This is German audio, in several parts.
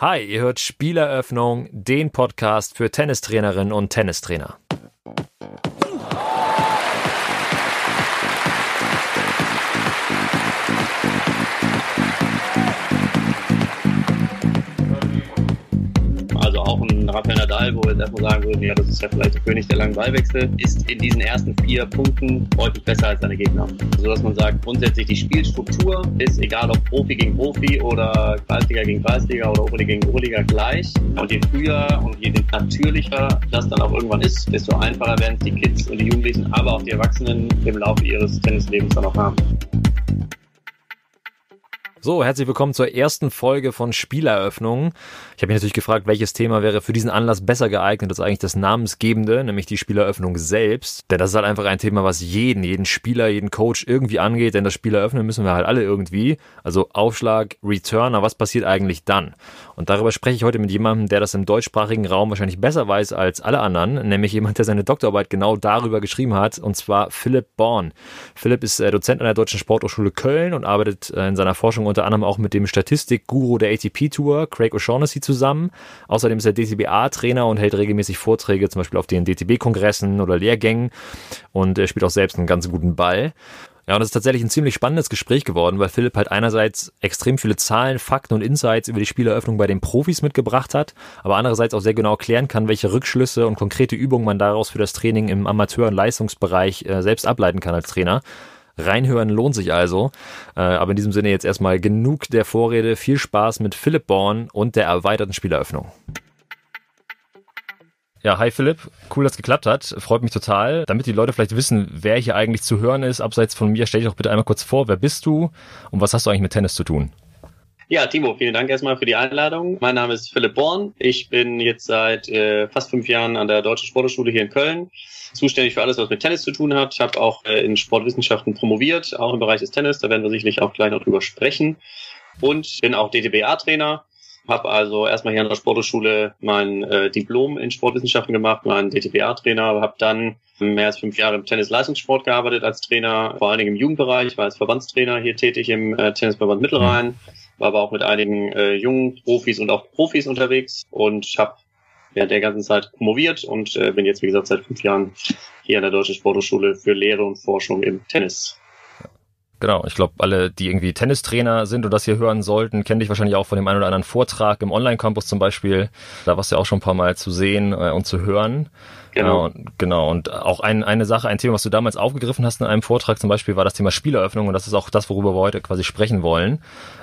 Hi, ihr hört Spieleröffnung, den Podcast für Tennistrainerinnen und Tennistrainer. Wir jetzt erstmal sagen würden, ja, das ist ja vielleicht der König der langen Ballwechsel, ist in diesen ersten vier Punkten deutlich besser als seine Gegner. So dass man sagt, grundsätzlich die Spielstruktur ist, egal ob Profi gegen Profi oder Kreisliga gegen Kreisliga oder Oberliga gegen Oberliga gleich. Und je früher und je natürlicher das dann auch irgendwann ist, desto einfacher werden es die Kids und die Jugendlichen, aber auch die Erwachsenen im Laufe ihres Tennislebens dann auch haben. So, herzlich willkommen zur ersten Folge von Spieleröffnungen. Ich habe mich natürlich gefragt, welches Thema wäre für diesen Anlass besser geeignet als eigentlich das Namensgebende, nämlich die Spieleröffnung selbst. Denn das ist halt einfach ein Thema, was jeden, jeden Spieler, jeden Coach irgendwie angeht, denn das Spieleröffnen müssen wir halt alle irgendwie. Also Aufschlag, Return, aber was passiert eigentlich dann? Und darüber spreche ich heute mit jemandem, der das im deutschsprachigen Raum wahrscheinlich besser weiß als alle anderen, nämlich jemand, der seine Doktorarbeit genau darüber geschrieben hat, und zwar Philipp Born. Philipp ist äh, Dozent an der Deutschen Sporthochschule Köln und arbeitet äh, in seiner Forschung unter anderem auch mit dem Statistikguru der ATP Tour, Craig O'Shaughnessy, zusammen. Außerdem ist er DTBA-Trainer und hält regelmäßig Vorträge, zum Beispiel auf den DTB-Kongressen oder Lehrgängen und er spielt auch selbst einen ganz guten Ball. Ja, und es ist tatsächlich ein ziemlich spannendes Gespräch geworden, weil Philipp halt einerseits extrem viele Zahlen, Fakten und Insights über die Spieleröffnung bei den Profis mitgebracht hat, aber andererseits auch sehr genau erklären kann, welche Rückschlüsse und konkrete Übungen man daraus für das Training im Amateur- und Leistungsbereich äh, selbst ableiten kann als Trainer. Reinhören lohnt sich also. Äh, aber in diesem Sinne jetzt erstmal genug der Vorrede. Viel Spaß mit Philipp Born und der erweiterten Spieleröffnung. Ja, hi Philipp, cool, dass es geklappt hat. Freut mich total. Damit die Leute vielleicht wissen, wer hier eigentlich zu hören ist, abseits von mir, stell dich doch bitte einmal kurz vor, wer bist du und was hast du eigentlich mit Tennis zu tun? Ja, Timo, vielen Dank erstmal für die Einladung. Mein Name ist Philipp Born. Ich bin jetzt seit äh, fast fünf Jahren an der Deutschen Sporthochschule hier in Köln zuständig für alles, was mit Tennis zu tun hat. Ich habe auch äh, in Sportwissenschaften promoviert, auch im Bereich des Tennis. Da werden wir sicherlich auch gleich noch drüber sprechen. Und bin auch DTBA-Trainer. Habe also erstmal hier an der Sporthochschule mein äh, Diplom in Sportwissenschaften gemacht, mein DTBA-Trainer, habe dann mehr als fünf Jahre im Tennis-Leistungssport gearbeitet als Trainer, vor allen Dingen im Jugendbereich, war als Verbandstrainer hier tätig im äh, Tennisverband Mittelrhein, war aber auch mit einigen äh, jungen Profis und auch Profis unterwegs und habe während der ganzen Zeit promoviert und äh, bin jetzt, wie gesagt, seit fünf Jahren hier an der Deutschen Sporthochschule für Lehre und Forschung im Tennis. Genau, ich glaube, alle, die irgendwie Tennistrainer sind und das hier hören sollten, kennen dich wahrscheinlich auch von dem einen oder anderen Vortrag im Online-Campus zum Beispiel. Da warst du ja auch schon ein paar Mal zu sehen äh, und zu hören. Genau. Äh, genau. Und auch ein, eine Sache, ein Thema, was du damals aufgegriffen hast in einem Vortrag zum Beispiel, war das Thema Spieleröffnung und das ist auch das, worüber wir heute quasi sprechen wollen.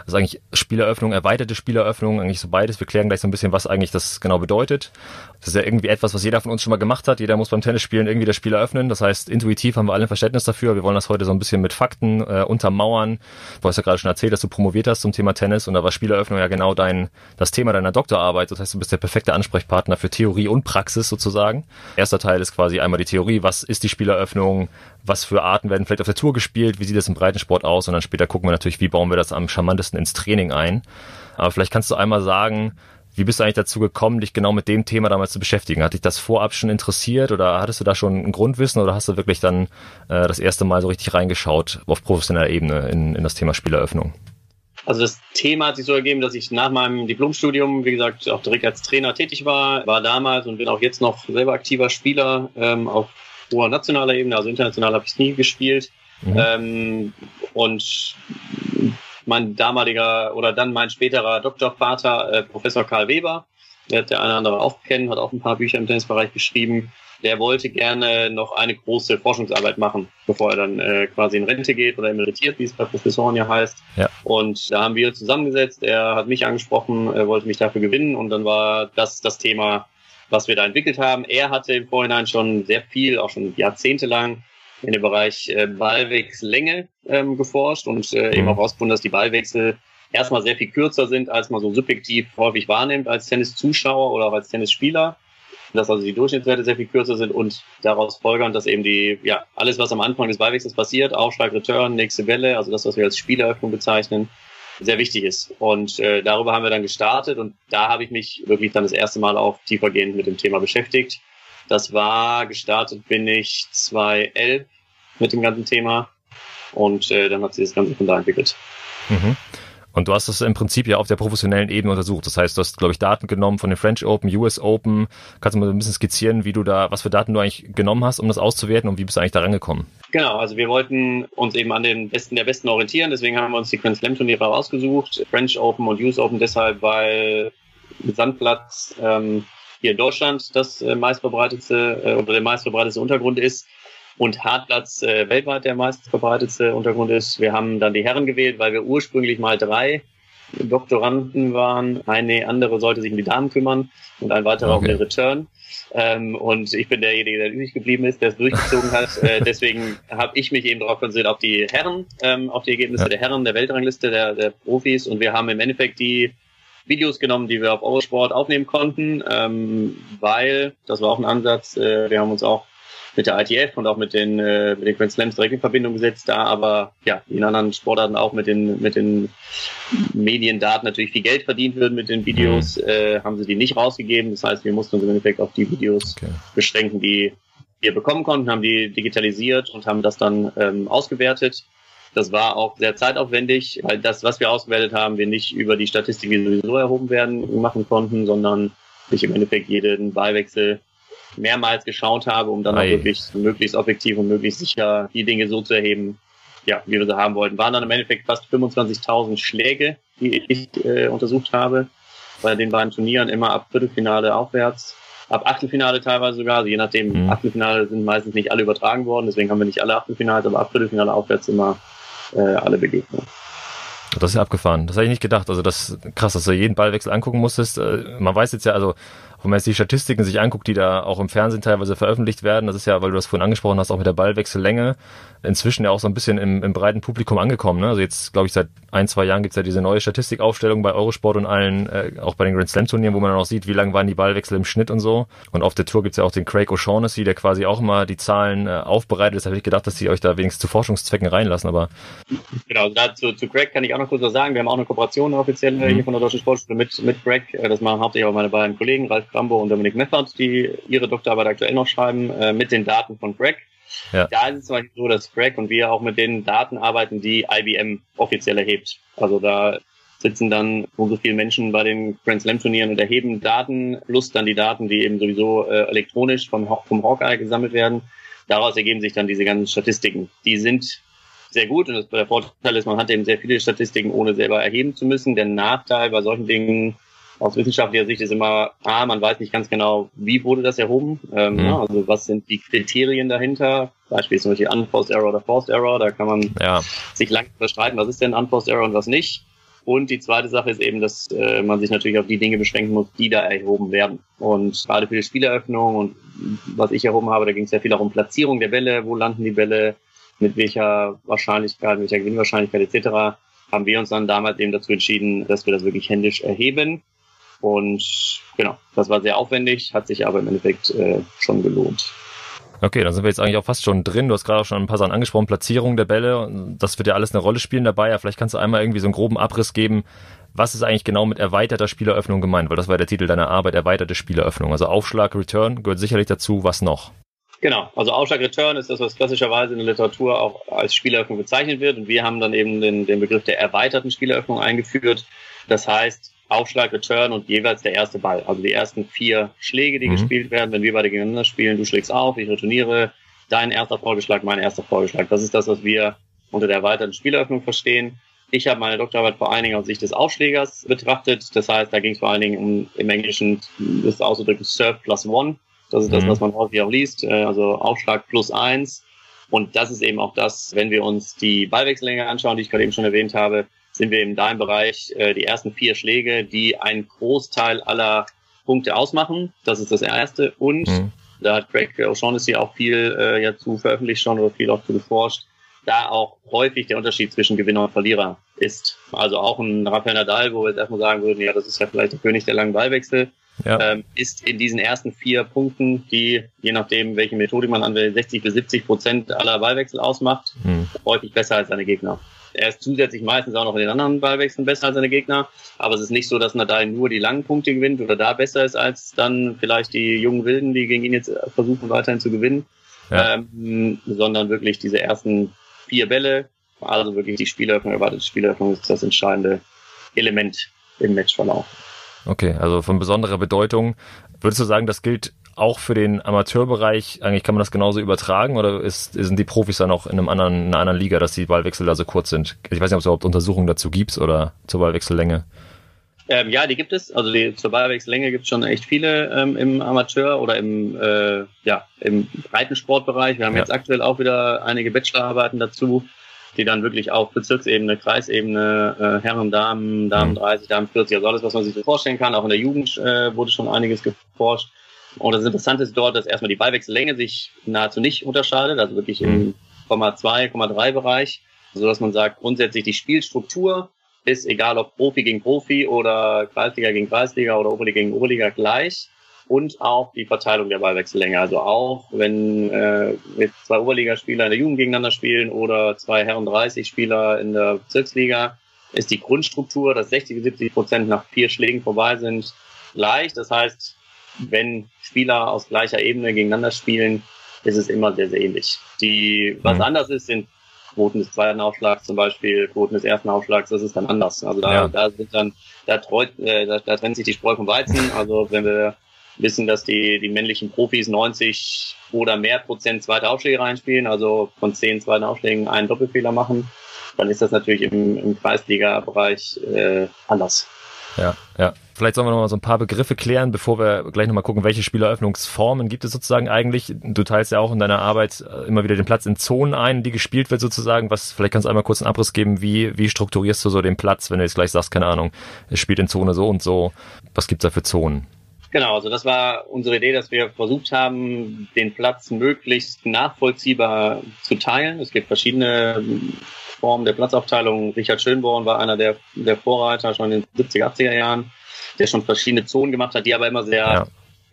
Das ist eigentlich Spieleröffnung, erweiterte Spieleröffnung, eigentlich so beides. Wir klären gleich so ein bisschen, was eigentlich das genau bedeutet. Das ist ja irgendwie etwas, was jeder von uns schon mal gemacht hat. Jeder muss beim Tennisspielen irgendwie das Spiel eröffnen. Das heißt, intuitiv haben wir alle ein Verständnis dafür. Wir wollen das heute so ein bisschen mit Fakten äh, untermauern. Du hast ja gerade schon erzählt, dass du promoviert hast zum Thema Tennis und da war Spieleröffnung ja genau dein, das Thema deiner Doktorarbeit. Das heißt, du bist der perfekte Ansprechpartner für Theorie und Praxis sozusagen. Erster Teil ist quasi einmal die Theorie. Was ist die Spieleröffnung? Was für Arten werden vielleicht auf der Tour gespielt? Wie sieht das im Breitensport aus? Und dann später gucken wir natürlich, wie bauen wir das am charmantesten ins Training ein. Aber vielleicht kannst du einmal sagen, wie bist du eigentlich dazu gekommen, dich genau mit dem Thema damals zu beschäftigen? Hat dich das vorab schon interessiert oder hattest du da schon ein Grundwissen oder hast du wirklich dann äh, das erste Mal so richtig reingeschaut auf professioneller Ebene in, in das Thema Spieleröffnung? Also das Thema hat sich so ergeben, dass ich nach meinem Diplomstudium, wie gesagt, auch direkt als Trainer tätig war, war damals und bin auch jetzt noch selber aktiver Spieler ähm, auf hoher nationaler Ebene, also international habe ich es nie gespielt. Mhm. Ähm, und mein damaliger oder dann mein späterer Doktorvater, äh, Professor Karl Weber, hat der eine oder andere auch kennen, hat auch ein paar Bücher im Tennisbereich geschrieben. Der wollte gerne noch eine große Forschungsarbeit machen, bevor er dann äh, quasi in Rente geht oder emeritiert, wie es bei Professoren ja heißt. Ja. Und da haben wir zusammengesetzt. Er hat mich angesprochen, er wollte mich dafür gewinnen und dann war das das Thema, was wir da entwickelt haben. Er hatte im Vorhinein schon sehr viel, auch schon jahrzehntelang in dem Bereich äh, Ballwechsellänge ähm, geforscht und äh, eben mhm. auch herausgefunden, dass die Ballwechsel erstmal sehr viel kürzer sind, als man so subjektiv häufig wahrnimmt als Tenniszuschauer oder auch als Tennisspieler. Dass also die Durchschnittswerte sehr viel kürzer sind und daraus folgern, dass eben die, ja, alles, was am Anfang des Ballwechsels passiert, Aufschlag, Return, nächste Welle, also das, was wir als Spieleröffnung bezeichnen, sehr wichtig ist. Und äh, darüber haben wir dann gestartet und da habe ich mich wirklich dann das erste Mal auch tiefergehend mit dem Thema beschäftigt. Das war, gestartet bin ich 2011 mit dem ganzen Thema und äh, dann hat sich das Ganze von da entwickelt. Mhm. Und du hast das im Prinzip ja auf der professionellen Ebene untersucht. Das heißt, du hast, glaube ich, Daten genommen von den French Open, US Open. Kannst du mal ein bisschen skizzieren, wie du da, was für Daten du eigentlich genommen hast, um das auszuwerten und wie bist du eigentlich da rangekommen? Genau, also wir wollten uns eben an den Besten der Besten orientieren, deswegen haben wir uns die Grand Slam Turniere rausgesucht. French Open und US Open deshalb, weil Sandplatz ähm, hier in Deutschland das äh, meistverbreitetste äh, oder der meistverbreitetste Untergrund ist und Hartplatz äh, weltweit der meistverbreitetste Untergrund ist. Wir haben dann die Herren gewählt, weil wir ursprünglich mal drei Doktoranden waren. Eine andere sollte sich um die Damen kümmern und ein weiterer okay. um den Return. Ähm, und ich bin derjenige, der übrig geblieben ist, der es durchgezogen hat. Äh, deswegen habe ich mich eben darauf konzentriert, auf die Herren, ähm, auf die Ergebnisse ja. der Herren, der Weltrangliste, der, der Profis. Und wir haben im Endeffekt die Videos genommen, die wir auf Eurosport aufnehmen konnten, ähm, weil, das war auch ein Ansatz, äh, wir haben uns auch mit der ITF und auch mit den, äh, mit den Grand Slams direkt in Verbindung gesetzt, da aber ja, in anderen Sportarten auch mit den, mit den Mediendaten natürlich viel Geld verdient wird mit den Videos, mhm. äh, haben sie die nicht rausgegeben. Das heißt, wir mussten uns im Endeffekt auf die Videos okay. beschränken, die wir bekommen konnten, haben die digitalisiert und haben das dann ähm, ausgewertet. Das war auch sehr zeitaufwendig, weil das, was wir ausgewertet haben, wir nicht über die Statistik, die sowieso erhoben werden, machen konnten, sondern ich im Endeffekt jeden Ballwechsel mehrmals geschaut habe, um dann auch wirklich möglichst objektiv und möglichst sicher die Dinge so zu erheben, ja, wie wir sie haben wollten. Waren dann im Endeffekt fast 25.000 Schläge, die ich äh, untersucht habe, bei den beiden Turnieren immer ab Viertelfinale aufwärts, ab Achtelfinale teilweise sogar, also je nachdem, mhm. Achtelfinale sind meistens nicht alle übertragen worden, deswegen haben wir nicht alle Achtelfinale, aber ab Viertelfinale aufwärts immer äh, alle Begegnungen. Das ist ja abgefahren. Das habe ich nicht gedacht. Also das krass, dass du jeden Ballwechsel angucken musstest. Äh, man weiß jetzt ja, also wenn man jetzt die Statistiken sich anguckt, die da auch im Fernsehen teilweise veröffentlicht werden, das ist ja, weil du das vorhin angesprochen hast, auch mit der Ballwechsellänge, inzwischen ja auch so ein bisschen im, im breiten Publikum angekommen. Ne? Also jetzt, glaube ich, seit ein, zwei Jahren gibt's ja diese neue Statistikaufstellung bei Eurosport und allen, äh, auch bei den Grand Slam Turnieren, wo man dann auch sieht, wie lang waren die Ballwechsel im Schnitt und so. Und auf der Tour gibt's ja auch den Craig O'Shaughnessy, der quasi auch immer die Zahlen äh, aufbereitet. Deshalb habe ich gedacht, dass die euch da wenigstens zu Forschungszwecken reinlassen, aber. Genau, dazu zu Craig kann ich auch noch kurz was sagen. Wir haben auch eine Kooperation offiziell mhm. hier von der Deutschen Sportschule mit, mit Craig. Äh, das machen hauptsächlich auch meine beiden Kollegen, Ralf Krambo und Dominik Meffert, die ihre Doktorarbeit aktuell noch schreiben, äh, mit den Daten von Craig. Ja. Da ist es zum Beispiel so, dass Craig und wir auch mit den Daten arbeiten, die IBM offiziell erhebt. Also da sitzen dann so viele Menschen bei den Grand Slam Turnieren und erheben Daten, plus dann die Daten, die eben sowieso äh, elektronisch vom, vom Hawkeye gesammelt werden. Daraus ergeben sich dann diese ganzen Statistiken. Die sind sehr gut und das, der Vorteil ist, man hat eben sehr viele Statistiken, ohne selber erheben zu müssen. Der Nachteil bei solchen Dingen aus wissenschaftlicher Sicht ist immer, ah, man weiß nicht ganz genau, wie wurde das erhoben. Ähm, mhm. ja, also was sind die Kriterien dahinter? Beispielsweise Unforced Error oder Forced Error. Da kann man ja. sich lang bestreiten, was ist denn Unforced Error und was nicht. Und die zweite Sache ist eben, dass äh, man sich natürlich auf die Dinge beschränken muss, die da erhoben werden. Und gerade für die Spieleröffnung und was ich erhoben habe, da ging es ja viel darum, Platzierung der Bälle, wo landen die Bälle, mit welcher Wahrscheinlichkeit, mit welcher Gewinnwahrscheinlichkeit etc. haben wir uns dann damals eben dazu entschieden, dass wir das wirklich händisch erheben und genau, das war sehr aufwendig, hat sich aber im Endeffekt äh, schon gelohnt. Okay, dann sind wir jetzt eigentlich auch fast schon drin. Du hast gerade auch schon ein paar Sachen angesprochen, Platzierung der Bälle. Das wird ja alles eine Rolle spielen dabei. Ja, vielleicht kannst du einmal irgendwie so einen groben Abriss geben. Was ist eigentlich genau mit erweiterter Spieleröffnung gemeint? Weil das war der Titel deiner Arbeit, erweiterte Spieleröffnung. Also Aufschlag, Return gehört sicherlich dazu. Was noch? Genau, also Aufschlag Return ist das, was klassischerweise in der Literatur auch als Spieleröffnung bezeichnet wird. Und wir haben dann eben den, den Begriff der erweiterten Spieleröffnung eingeführt. Das heißt, Aufschlag, Return und jeweils der erste Ball. Also die ersten vier Schläge, die mhm. gespielt werden, wenn wir beide gegeneinander spielen, du schlägst auf, ich returniere, dein erster Vorgeschlag, mein erster Vorgeschlag. Das ist das, was wir unter der erweiterten Spieleröffnung verstehen. Ich habe meine Doktorarbeit vor allen Dingen aus Sicht des Aufschlägers betrachtet. Das heißt, da ging es vor allen Dingen um im Englischen das auszudrücken Serve plus One. Das ist mhm. das, was man häufig auch liest. Äh, also Aufschlag plus eins. Und das ist eben auch das, wenn wir uns die Ballwechsellänge anschauen, die ich gerade eben schon erwähnt habe, sind wir in deinem Bereich äh, die ersten vier Schläge, die einen Großteil aller Punkte ausmachen. Das ist das Erste. Und mhm. da hat Greg O'Shaughnessy auch viel äh, ja zu veröffentlicht schon oder viel auch zu geforscht, da auch häufig der Unterschied zwischen Gewinner und Verlierer ist. Also auch ein Rafael Nadal, wo wir jetzt erstmal sagen würden, ja, das ist ja vielleicht der König der langen Ballwechsel, ja. ähm, ist in diesen ersten vier Punkten, die, je nachdem, welche Methode man anwendet, 60 bis 70 Prozent aller Ballwechsel ausmacht, mhm. häufig besser als seine Gegner. Er ist zusätzlich meistens auch noch in den anderen Ballwechseln besser als seine Gegner. Aber es ist nicht so, dass Nadal nur die langen Punkte gewinnt oder da besser ist als dann vielleicht die jungen Wilden, die gegen ihn jetzt versuchen weiterhin zu gewinnen. Ja. Ähm, sondern wirklich diese ersten vier Bälle, also wirklich die Spieleröffnung, erwartete Spieleröffnung ist das Entscheidende, Element im Matchverlauf. Okay, also von besonderer Bedeutung. Würdest du sagen, das gilt auch für den Amateurbereich? Eigentlich kann man das genauso übertragen oder ist, sind die Profis dann auch in, einem anderen, in einer anderen Liga, dass die Ballwechsel da so kurz sind? Ich weiß nicht, ob es überhaupt Untersuchungen dazu gibt oder zur Ballwechsellänge. Ähm, ja, die gibt es. Also die, zur Ballwechsellänge gibt es schon echt viele ähm, im Amateur oder im, äh, ja, im Breitensportbereich. Wir haben ja. jetzt aktuell auch wieder einige Bachelorarbeiten dazu die dann wirklich auf Bezirksebene, Kreisebene, äh, Herren, Damen, Damen 30, mhm. Damen 40, also alles, was man sich so vorstellen kann. Auch in der Jugend äh, wurde schon einiges geforscht. Und das Interessante ist dort, dass erstmal die Ballwechsellänge sich nahezu nicht unterscheidet, also wirklich im 0,2, mhm. 0,3 Bereich, so dass man sagt, grundsätzlich die Spielstruktur ist, egal ob Profi gegen Profi oder Kreisliga gegen Kreisliga oder Oberliga gegen Oberliga gleich und auch die Verteilung der Ballwechsellänge. Also auch wenn äh, mit zwei Oberligaspieler in der Jugend gegeneinander spielen oder zwei Herren 30 Spieler in der Bezirksliga, ist die Grundstruktur, dass 60 70 Prozent nach vier Schlägen vorbei sind, gleich. Das heißt, wenn Spieler aus gleicher Ebene gegeneinander spielen, ist es immer sehr, sehr ähnlich. Die, was mhm. anders ist, sind Quoten des zweiten Aufschlags zum Beispiel, Quoten des ersten Aufschlags, das ist dann anders. Also da, ja. da sind dann, da, treut, äh, da, da trennt sich die Spreu vom Weizen. Also wenn wir wissen, dass die, die männlichen Profis 90 oder mehr Prozent zweite Aufschläge reinspielen, also von zehn zweiten Aufschlägen einen Doppelfehler machen, dann ist das natürlich im, im Kreisliga-Bereich äh, anders. Ja, ja. Vielleicht sollen wir noch mal so ein paar Begriffe klären, bevor wir gleich noch mal gucken, welche Spieleröffnungsformen gibt es sozusagen eigentlich. Du teilst ja auch in deiner Arbeit äh, immer wieder den Platz in Zonen ein, die gespielt wird sozusagen. Was, vielleicht kannst du einmal kurz einen Abriss geben, wie, wie strukturierst du so den Platz, wenn du jetzt gleich sagst, keine Ahnung, es spielt in Zone so und so. Was gibt's da für Zonen? Genau, also das war unsere Idee, dass wir versucht haben, den Platz möglichst nachvollziehbar zu teilen. Es gibt verschiedene Formen der Platzaufteilung. Richard Schönborn war einer der, der Vorreiter schon in den 70er, 80er Jahren, der schon verschiedene Zonen gemacht hat, die aber immer sehr ja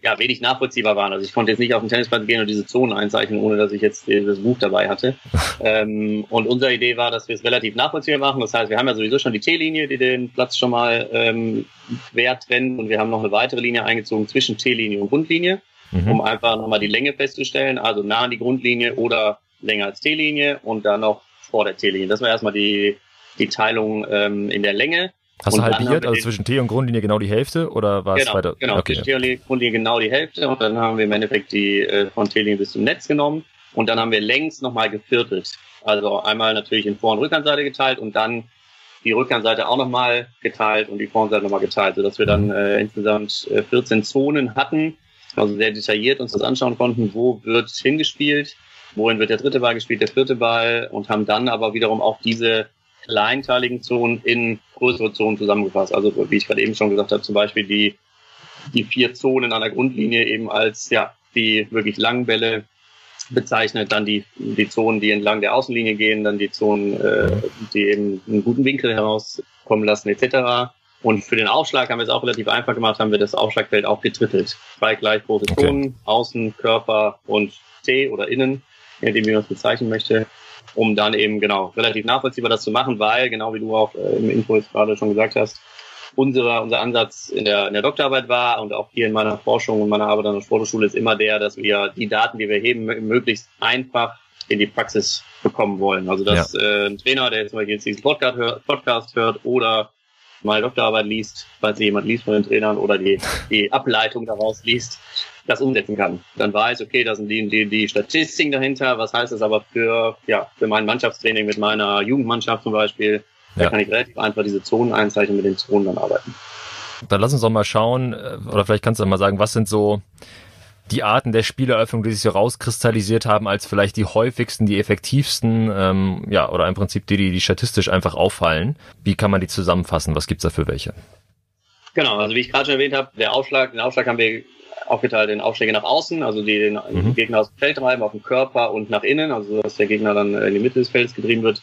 ja, wenig nachvollziehbar waren. Also ich konnte jetzt nicht auf den Tennisplatz gehen und diese Zonen einzeichnen, ohne dass ich jetzt das Buch dabei hatte. ähm, und unsere Idee war, dass wir es relativ nachvollziehbar machen. Das heißt, wir haben ja sowieso schon die T-Linie, die den Platz schon mal ähm, quer trennt und wir haben noch eine weitere Linie eingezogen zwischen T-Linie und Grundlinie, mhm. um einfach nochmal die Länge festzustellen, also nah an die Grundlinie oder länger als T-Linie und dann noch vor der T-Linie. Das war erstmal die, die Teilung ähm, in der Länge. Hast du halbiert, also zwischen T und Grundlinie genau die Hälfte oder war genau, es weiter? Genau, okay. zwischen T und Grundlinie genau die Hälfte und dann haben wir im Endeffekt die äh, von T-Linie bis zum Netz genommen und dann haben wir längs nochmal geviertelt. Also einmal natürlich in Vor- und Rückhandseite geteilt und dann die Rückhandseite auch nochmal geteilt und die Vorhandseite nochmal geteilt, sodass wir dann äh, insgesamt äh, 14 Zonen hatten, also sehr detailliert uns das anschauen konnten, wo wird hingespielt, wohin wird der dritte Ball gespielt, der vierte Ball und haben dann aber wiederum auch diese kleinteiligen Zonen in größere Zonen zusammengefasst. Also wie ich gerade eben schon gesagt habe, zum Beispiel die, die vier Zonen an der Grundlinie eben als ja die wirklich langen Bälle bezeichnet, dann die, die Zonen, die entlang der Außenlinie gehen, dann die Zonen, äh, die eben einen guten Winkel herauskommen lassen, etc. Und für den Aufschlag haben wir es auch relativ einfach gemacht, haben wir das Aufschlagfeld auch getrittelt. Zwei gleich große Zonen, okay. Außen, Körper und T oder Innen, je nachdem, wie man es bezeichnen möchte um dann eben genau relativ nachvollziehbar das zu machen, weil, genau wie du auch äh, im Info jetzt gerade schon gesagt hast, unser, unser Ansatz in der, in der Doktorarbeit war und auch hier in meiner Forschung und meiner Arbeit an der Sporthochschule ist immer der, dass wir die Daten, die wir heben, möglichst einfach in die Praxis bekommen wollen. Also dass ja. äh, ein Trainer, der jetzt mal jetzt diesen Podcast hört, Podcast hört oder meine Doktorarbeit liest, falls jemand liest von den Trainern oder die, die Ableitung daraus liest, das umsetzen kann. Dann weiß, okay, da sind die, die, die Statistiken dahinter, was heißt das aber für, ja, für mein Mannschaftstraining mit meiner Jugendmannschaft zum Beispiel. Da ja. kann ich relativ einfach diese Zonen einzeichnen, mit den Zonen dann arbeiten. Dann lass uns doch mal schauen, äh, oder vielleicht kannst du mal sagen, was sind so die Arten der Spieleröffnung, die sich so rauskristallisiert haben, als vielleicht die häufigsten, die effektivsten, ähm, ja, oder im Prinzip die, die, die statistisch einfach auffallen. Wie kann man die zusammenfassen? Was gibt's da für welche? Genau, also wie ich gerade schon erwähnt habe, der Aufschlag, den Aufschlag haben wir aufgeteilt in Aufschläge nach außen, also die den mhm. Gegner aus dem Feld treiben, auf den Körper und nach innen, also dass der Gegner dann in die Mitte des Feldes getrieben wird.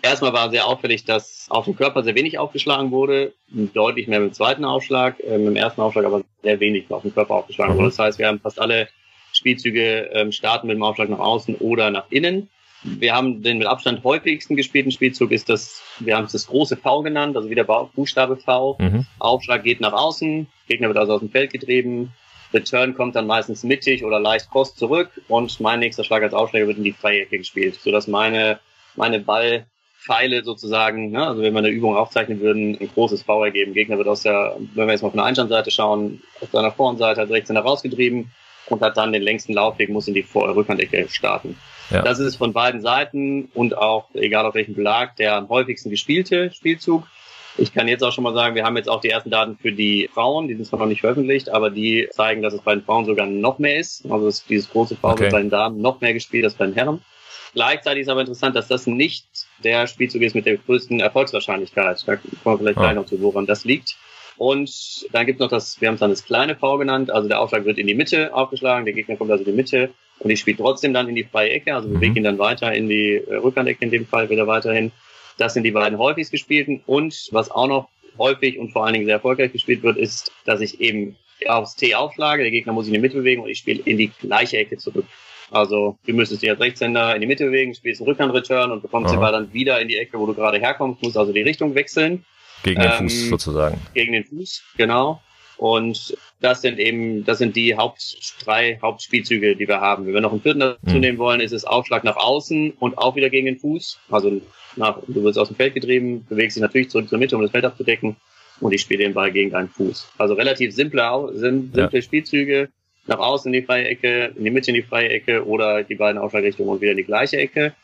Erstmal war sehr auffällig, dass auf dem Körper sehr wenig aufgeschlagen wurde, deutlich mehr mit dem zweiten Aufschlag, äh, mit dem ersten Aufschlag aber sehr wenig auf dem Körper aufgeschlagen mhm. wurde. Das heißt, wir haben fast alle Spielzüge ähm, starten mit dem Aufschlag nach außen oder nach innen. Wir haben den mit Abstand häufigsten gespielten Spielzug ist das, wir haben es das große V genannt, also wieder Buchstabe V. Mhm. Aufschlag geht nach außen, Gegner wird also aus dem Feld getrieben, Return kommt dann meistens mittig oder leicht cross zurück und mein nächster Schlag als Aufschläger wird in die freie Ecke gespielt, sodass meine, meine Ball Pfeile sozusagen, ne? also wenn wir eine Übung aufzeichnen würden, ein großes V ergeben. Gegner wird aus der, wenn wir jetzt mal von der Einstandseite schauen, aus seiner Vorhandseite hat rechts rausgetrieben und hat dann den längsten Laufweg, muss in die Vor Rückhandecke starten. Ja. Das ist von beiden Seiten und auch, egal auf welchem Belag, der am häufigsten gespielte Spielzug. Ich kann jetzt auch schon mal sagen, wir haben jetzt auch die ersten Daten für die Frauen, die sind zwar noch nicht veröffentlicht, aber die zeigen, dass es bei den Frauen sogar noch mehr ist. Also dieses große V okay. wird bei den Damen noch mehr gespielt als bei den Herren. Gleichzeitig ist aber interessant, dass das nicht der Spielzug ist mit der größten Erfolgswahrscheinlichkeit. Da kommen wir vielleicht gleich noch zu, woran das liegt. Und dann gibt es noch das, wir haben es dann das kleine V genannt, also der Aufschlag wird in die Mitte aufgeschlagen, der Gegner kommt also in die Mitte und ich spiele trotzdem dann in die freie Ecke, also bewege mhm. ihn dann weiter in die äh, Rückhandecke in dem Fall wieder weiterhin. Das sind die beiden häufigst gespielten und was auch noch häufig und vor allen Dingen sehr erfolgreich gespielt wird, ist, dass ich eben aufs T aufschlage, der Gegner muss sich in die Mitte bewegen und ich spiele in die gleiche Ecke zurück. Also du müsstest dich als Rechtshänder in die Mitte bewegen, spielst einen Rückhandreturn und bekommst den Ball dann wieder in die Ecke, wo du gerade herkommst, musst also die Richtung wechseln. Gegen den ähm, Fuß sozusagen. Gegen den Fuß, genau. Und das sind eben, das sind die Haupt, drei Hauptspielzüge, die wir haben. Wenn wir noch einen vierten dazu mhm. nehmen wollen, ist es Aufschlag nach außen und auch wieder gegen den Fuß. Also nach, du wirst aus dem Feld getrieben, bewegst dich natürlich zurück zur Mitte, um das Feld abzudecken und ich spiele den Ball gegen deinen Fuß. Also relativ simple, simple ja. Spielzüge, nach außen in die freie Ecke, in die Mitte in die freie Ecke oder die beiden Aufschlagrichtungen und wieder in die gleiche Ecke.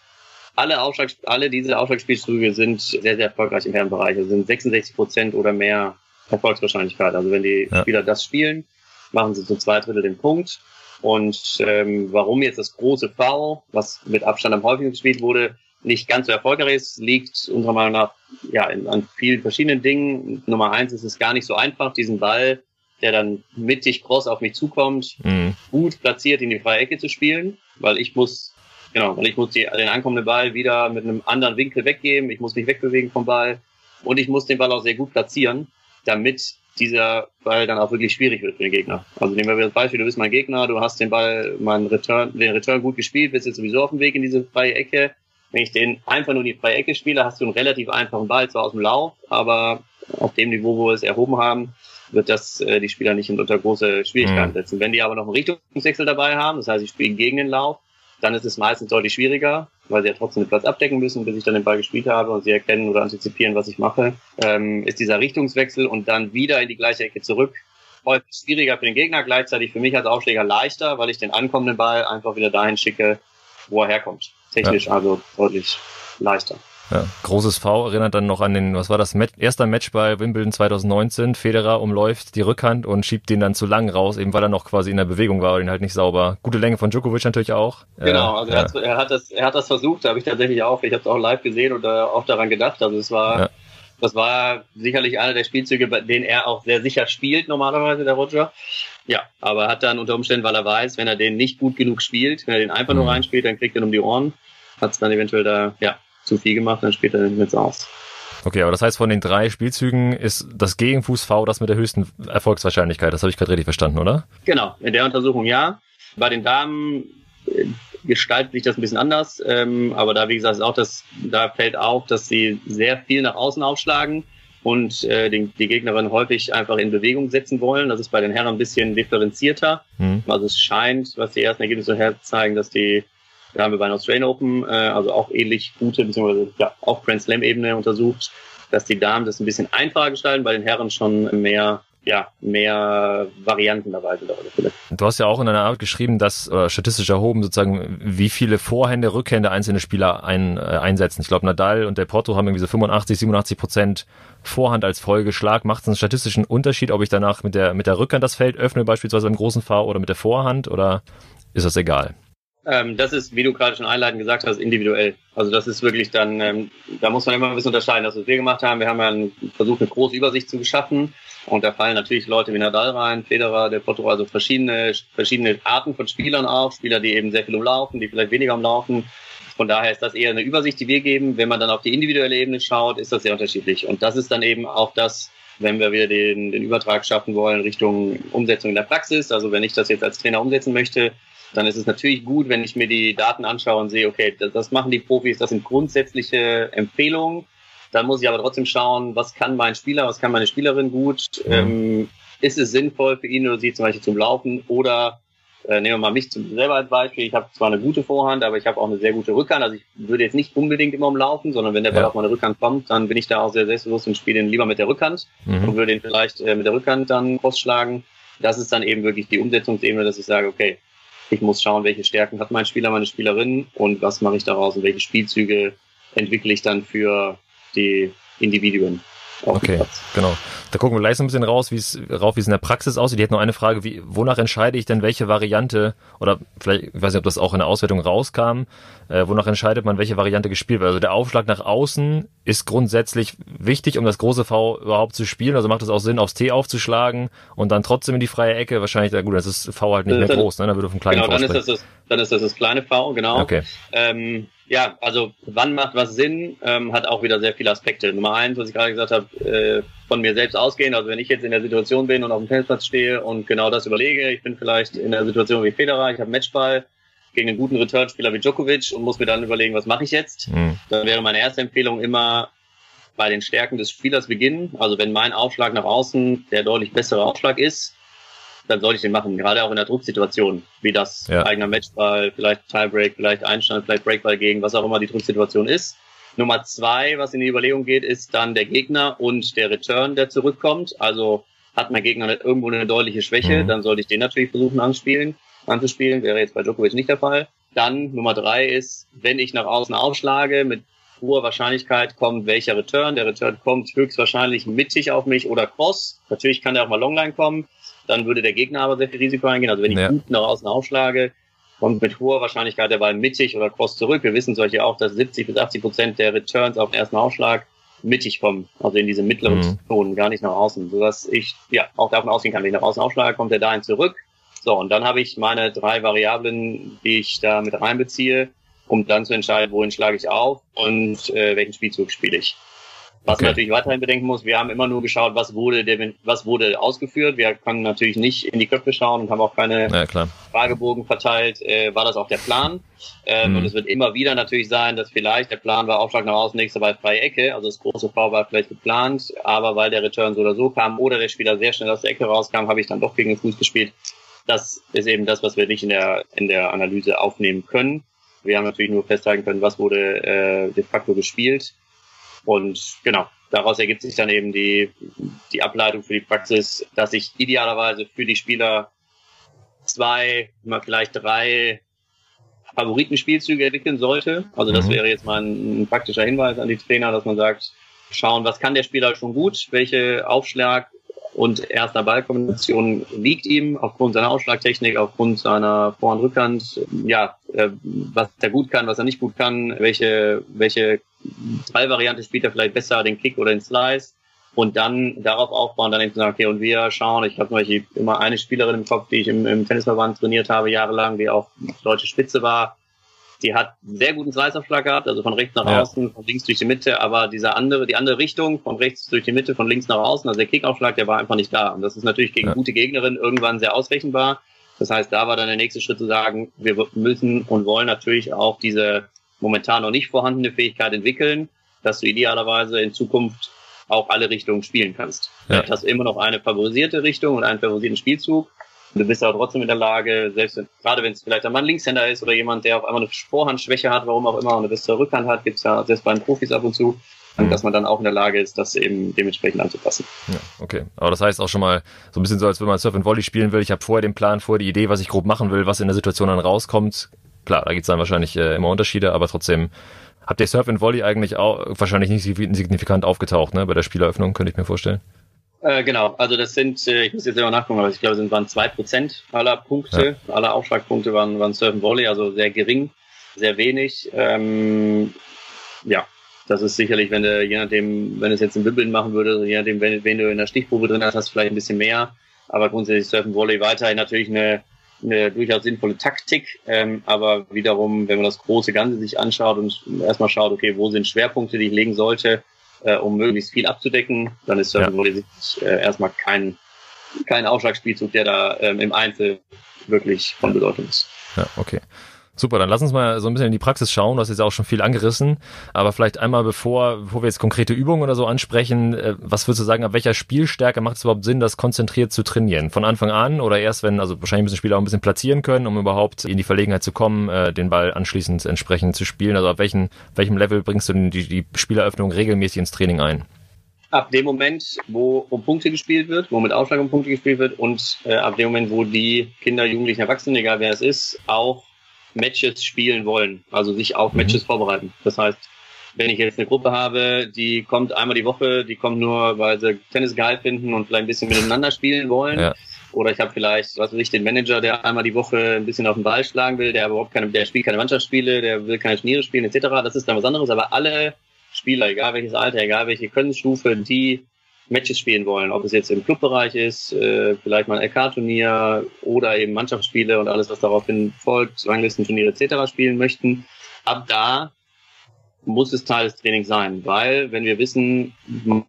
Alle, Aufschlag, alle diese Aufschlagspielzüge sind sehr, sehr erfolgreich im Herrenbereich. Also sind 66 Prozent oder mehr Erfolgswahrscheinlichkeit. Also wenn die ja. Spieler das spielen, machen sie zu zwei Drittel den Punkt. Und ähm, warum jetzt das große V, was mit Abstand am häufigsten gespielt wurde, nicht ganz so erfolgreich ist, liegt unserer Meinung nach ja, in, an vielen verschiedenen Dingen. Nummer eins ist es gar nicht so einfach, diesen Ball der dann mittig cross auf mich zukommt, mhm. gut platziert in die freie Ecke zu spielen, weil ich muss, genau, weil ich muss die, den ankommenden Ball wieder mit einem anderen Winkel weggeben, ich muss mich wegbewegen vom Ball und ich muss den Ball auch sehr gut platzieren, damit dieser Ball dann auch wirklich schwierig wird für den Gegner. Also nehmen wir das Beispiel, du bist mein Gegner, du hast den Ball, meinen Return, den Return gut gespielt, bist jetzt sowieso auf dem Weg in diese freie Ecke. Wenn ich den einfach nur in die freie Ecke spiele, hast du einen relativ einfachen Ball, zwar aus dem Lauf, aber auf dem Niveau, wo wir es erhoben haben, wird das äh, die Spieler nicht unter große Schwierigkeiten mhm. setzen. Wenn die aber noch einen Richtungswechsel dabei haben, das heißt, sie spielen gegen den Lauf, dann ist es meistens deutlich schwieriger, weil sie ja trotzdem den Platz abdecken müssen, bis ich dann den Ball gespielt habe und sie erkennen oder antizipieren, was ich mache, ähm, ist dieser Richtungswechsel und dann wieder in die gleiche Ecke zurück häufig schwieriger für den Gegner, gleichzeitig für mich als Aufschläger leichter, weil ich den ankommenden Ball einfach wieder dahin schicke, wo er herkommt. Technisch ja. also deutlich leichter. Ja, großes V erinnert dann noch an den, was war das, Met erster Match bei Wimbledon 2019. Federer umläuft die Rückhand und schiebt den dann zu lang raus, eben weil er noch quasi in der Bewegung war und ihn halt nicht sauber. Gute Länge von Djokovic natürlich auch. Genau, also ja. er, hat, er, hat, das, er hat das versucht, da habe ich tatsächlich auch, ich habe es auch live gesehen und äh, auch daran gedacht. Also es war, ja. das war sicherlich einer der Spielzüge, bei denen er auch sehr sicher spielt, normalerweise, der Roger. Ja, aber hat dann unter Umständen, weil er weiß, wenn er den nicht gut genug spielt, wenn er den einfach nur mhm. reinspielt, dann kriegt er um die Ohren. Hat es dann eventuell da, ja, zu viel gemacht, dann spielt er nicht mehr aus. Okay, aber das heißt, von den drei Spielzügen ist das Gegenfuß V das mit der höchsten Erfolgswahrscheinlichkeit. Das habe ich gerade richtig verstanden, oder? Genau, in der Untersuchung ja. Bei den Damen äh, gestaltet sich das ein bisschen anders, ähm, aber da, wie gesagt, ist auch das, da fällt auf, dass sie sehr viel nach außen aufschlagen und äh, die, die Gegnerin häufig einfach in Bewegung setzen wollen. Das ist bei den Herren ein bisschen differenzierter. Mhm. Also es scheint, was die ersten Ergebnisse herzeigen, dass die da haben wir bei den Australian Open, äh, also auch ähnlich gute, beziehungsweise ja, auf Grand Slam-Ebene untersucht, dass die Damen das ein bisschen einfacher gestalten, bei den Herren schon mehr ja, mehr Varianten dabei sind. Du hast ja auch in einer Art geschrieben, dass äh, statistisch erhoben sozusagen, wie viele Vorhände, Rückhände einzelne Spieler ein, äh, einsetzen. Ich glaube, Nadal und der Porto haben irgendwie so 85, 87 Prozent Vorhand als Folgeschlag. Macht es einen statistischen Unterschied, ob ich danach mit der, mit der Rückhand das Feld öffne, beispielsweise im großen V oder mit der Vorhand, oder ist das egal? Ähm, das ist, wie du gerade schon einleitend gesagt hast, individuell. Also das ist wirklich dann, ähm, da muss man immer ein bisschen unterscheiden. Das, was wir gemacht haben, wir haben ja einen, versucht, eine große Übersicht zu geschaffen. Und da fallen natürlich Leute wie Nadal rein, Federer, der Porto, also verschiedene, verschiedene Arten von Spielern auf. Spieler, die eben sehr viel umlaufen, die vielleicht weniger umlaufen. Von daher ist das eher eine Übersicht, die wir geben. Wenn man dann auf die individuelle Ebene schaut, ist das sehr unterschiedlich. Und das ist dann eben auch das, wenn wir wieder den, den Übertrag schaffen wollen Richtung Umsetzung in der Praxis. Also wenn ich das jetzt als Trainer umsetzen möchte, dann ist es natürlich gut, wenn ich mir die Daten anschaue und sehe, okay, das, das machen die Profis, das sind grundsätzliche Empfehlungen. Dann muss ich aber trotzdem schauen, was kann mein Spieler, was kann meine Spielerin gut. Mhm. Ähm, ist es sinnvoll für ihn oder sie zum Beispiel zum Laufen oder äh, nehmen wir mal mich selber als Beispiel, ich habe zwar eine gute Vorhand, aber ich habe auch eine sehr gute Rückhand. Also ich würde jetzt nicht unbedingt immer umlaufen, sondern wenn der Ball ja. auf meine Rückhand kommt, dann bin ich da auch sehr selbstbewusst und spiele ihn lieber mit der Rückhand mhm. und würde ihn vielleicht äh, mit der Rückhand dann crossschlagen. Das ist dann eben wirklich die Umsetzungsebene, dass ich sage, okay, ich muss schauen, welche Stärken hat mein Spieler, meine Spielerin und was mache ich daraus und welche Spielzüge entwickle ich dann für die Individuen. Okay, genau. Da gucken wir gleich so ein bisschen raus, wie es rauf, wie es in der Praxis aussieht. Ich hätte noch eine Frage, wie, wonach entscheide ich denn, welche Variante, oder vielleicht, ich weiß nicht, ob das auch in der Auswertung rauskam, äh, wonach entscheidet man, welche Variante gespielt wird? Also der Aufschlag nach außen ist grundsätzlich wichtig, um das große V überhaupt zu spielen. Also macht es auch Sinn, aufs T aufzuschlagen und dann trotzdem in die freie Ecke. Wahrscheinlich, ja gut, das ist V halt nicht mehr groß, ne? Da würde auf einem kleinen genau, V dann ist, das das, dann ist das das kleine V, genau. Okay. Ähm, ja, also wann macht was Sinn, ähm, hat auch wieder sehr viele Aspekte. Nummer eins, was ich gerade gesagt habe, äh, von mir selbst ausgehen. Also wenn ich jetzt in der Situation bin und auf dem Tennisplatz stehe und genau das überlege, ich bin vielleicht in der Situation wie Federer, ich habe Matchball gegen einen guten Returnspieler wie Djokovic und muss mir dann überlegen, was mache ich jetzt? Mhm. Dann wäre meine erste Empfehlung immer bei den Stärken des Spielers beginnen. Also wenn mein Aufschlag nach außen der deutlich bessere Aufschlag ist, dann sollte ich den machen, gerade auch in der Drucksituation, wie das ja. eigener Matchball, vielleicht Tiebreak, vielleicht Einstand, vielleicht Breakball gegen, was auch immer die Drucksituation ist. Nummer zwei, was in die Überlegung geht, ist dann der Gegner und der Return, der zurückkommt. Also hat mein Gegner nicht irgendwo eine deutliche Schwäche, mhm. dann sollte ich den natürlich versuchen anspielen, anzuspielen. Wäre jetzt bei Djokovic nicht der Fall. Dann Nummer drei ist, wenn ich nach außen aufschlage, mit hoher Wahrscheinlichkeit kommt welcher Return. Der Return kommt höchstwahrscheinlich mittig auf mich oder cross. Natürlich kann der auch mal Longline kommen dann würde der Gegner aber sehr viel Risiko eingehen. Also wenn ich ja. gut nach außen aufschlage, kommt mit hoher Wahrscheinlichkeit der Ball mittig oder cross zurück. Wir wissen solche auch, dass 70 bis 80 Prozent der Returns auf den ersten Aufschlag mittig kommen, also in diese mittleren mhm. Zonen, gar nicht nach außen, sodass ich ja auch davon ausgehen kann, wenn ich nach außen aufschlage, kommt er dahin zurück. So, und dann habe ich meine drei Variablen, die ich da mit reinbeziehe, um dann zu entscheiden, wohin schlage ich auf und äh, welchen Spielzug spiele ich. Was okay. man natürlich weiterhin bedenken muss, wir haben immer nur geschaut, was wurde, der, was wurde ausgeführt. Wir können natürlich nicht in die Köpfe schauen und haben auch keine ja, Fragebogen verteilt. Äh, war das auch der Plan? Ähm, mhm. Und es wird immer wieder natürlich sein, dass vielleicht der Plan war, Aufschlag nach außen, nächste Ball freie Ecke. Also das große V war vielleicht geplant, aber weil der Return so oder so kam oder der Spieler sehr schnell aus der Ecke rauskam, habe ich dann doch gegen den Fuß gespielt. Das ist eben das, was wir nicht in der, in der Analyse aufnehmen können. Wir haben natürlich nur festhalten können, was wurde äh, de facto gespielt und genau, daraus ergibt sich dann eben die, die Ableitung für die Praxis, dass ich idealerweise für die Spieler zwei, mal vielleicht drei Favoritenspielzüge entwickeln sollte. Also das mhm. wäre jetzt mal ein, ein, praktischer Hinweis an die Trainer, dass man sagt, schauen, was kann der Spieler schon gut, welche Aufschlag und erster Ballkombination liegt ihm aufgrund seiner Ausschlagtechnik, aufgrund seiner Vor- und Rückhand, ja, äh, was er gut kann, was er nicht gut kann, welche, welche Ballvariante spielt er vielleicht besser, den Kick oder den Slice? Und dann darauf aufbauen, dann eben zu sagen, okay, und wir schauen, ich habe zum Beispiel immer eine Spielerin im Kopf, die ich im, im Tennisverband trainiert habe, jahrelang, die auch deutsche Spitze war, die hat sehr guten Sliceaufschlag gehabt, also von rechts nach ja. außen, von links durch die Mitte, aber dieser andere, die andere Richtung, von rechts durch die Mitte, von links nach außen, also der Kickaufschlag, der war einfach nicht da. Und das ist natürlich gegen ja. gute Gegnerinnen irgendwann sehr ausrechenbar. Das heißt, da war dann der nächste Schritt zu sagen, wir müssen und wollen natürlich auch diese momentan noch nicht vorhandene Fähigkeit entwickeln, dass du idealerweise in Zukunft auch alle Richtungen spielen kannst. Ja. Du hast immer noch eine favorisierte Richtung und einen favorisierten Spielzug du bist aber trotzdem in der Lage, selbst wenn, gerade wenn es vielleicht einmal ein Linkshänder ist oder jemand, der auf einmal eine Vorhandschwäche hat, warum auch immer, und eine bessere Rückhand hat, gibt's ja selbst bei den Profis ab und zu, mhm. dass man dann auch in der Lage ist, das eben dementsprechend anzupassen. Ja, okay. Aber das heißt auch schon mal so ein bisschen so, als wenn man Surf and Volley spielen will. Ich habe vorher den Plan, vorher die Idee, was ich grob machen will, was in der Situation dann rauskommt. Klar, da gibt's dann wahrscheinlich äh, immer Unterschiede, aber trotzdem habt ihr Surf and Volley eigentlich auch wahrscheinlich nicht signifikant aufgetaucht, ne? Bei der Spieleröffnung, könnte ich mir vorstellen. Äh, genau, also das sind, äh, ich muss jetzt immer nachgucken, aber ich glaube, es waren zwei Prozent aller Punkte, ja. aller Aufschlagpunkte waren, waren Surfen Volley, also sehr gering, sehr wenig. Ähm, ja, das ist sicherlich, wenn du, je nachdem, wenn du es jetzt im Wibbeln machen würdest, je nachdem, wenn, wenn du in der Stichprobe drin hast, hast du vielleicht ein bisschen mehr. Aber grundsätzlich Surfen Volley weiterhin natürlich eine, eine durchaus sinnvolle Taktik. Ähm, aber wiederum, wenn man das große Ganze sich anschaut und erstmal schaut, okay, wo sind Schwerpunkte, die ich legen sollte, äh, um möglichst viel abzudecken, dann ist Surfen ja. äh, erstmal kein, kein Aufschlagspielzug, der da ähm, im Einzel wirklich von Bedeutung ist. Ja, okay. Super, dann lass uns mal so ein bisschen in die Praxis schauen. Du hast jetzt auch schon viel angerissen. Aber vielleicht einmal, bevor, bevor wir jetzt konkrete Übungen oder so ansprechen, äh, was würdest du sagen, ab welcher Spielstärke macht es überhaupt Sinn, das konzentriert zu trainieren? Von Anfang an oder erst, wenn, also wahrscheinlich müssen Spieler auch ein bisschen platzieren können, um überhaupt in die Verlegenheit zu kommen, äh, den Ball anschließend entsprechend zu spielen? Also ab welchen, welchem Level bringst du denn die, die Spieleröffnung regelmäßig ins Training ein? ab dem Moment, wo um Punkte gespielt wird, wo mit Aufschlag um Punkte gespielt wird und äh, ab dem Moment, wo die Kinder, Jugendlichen, Erwachsenen, egal wer es ist, auch Matches spielen wollen, also sich auf mhm. Matches vorbereiten. Das heißt, wenn ich jetzt eine Gruppe habe, die kommt einmal die Woche, die kommt nur, weil sie Tennis geil finden und vielleicht ein bisschen miteinander spielen wollen. Ja. Oder ich habe vielleicht, was weiß ich, den Manager, der einmal die Woche ein bisschen auf den Ball schlagen will, der überhaupt keine, der spielt keine Mannschaftsspiele, der will keine Turniere spielen, etc. Das ist dann was anderes. Aber alle Spieler, egal welches Alter, egal welche Könnensstufe, die Matches spielen wollen, ob es jetzt im Clubbereich ist, äh, vielleicht mal ein LK-Turnier oder eben Mannschaftsspiele und alles, was daraufhin folgt, Ranglistenturniere etc. spielen möchten. Ab da muss es Teil des Trainings sein, weil wenn wir wissen,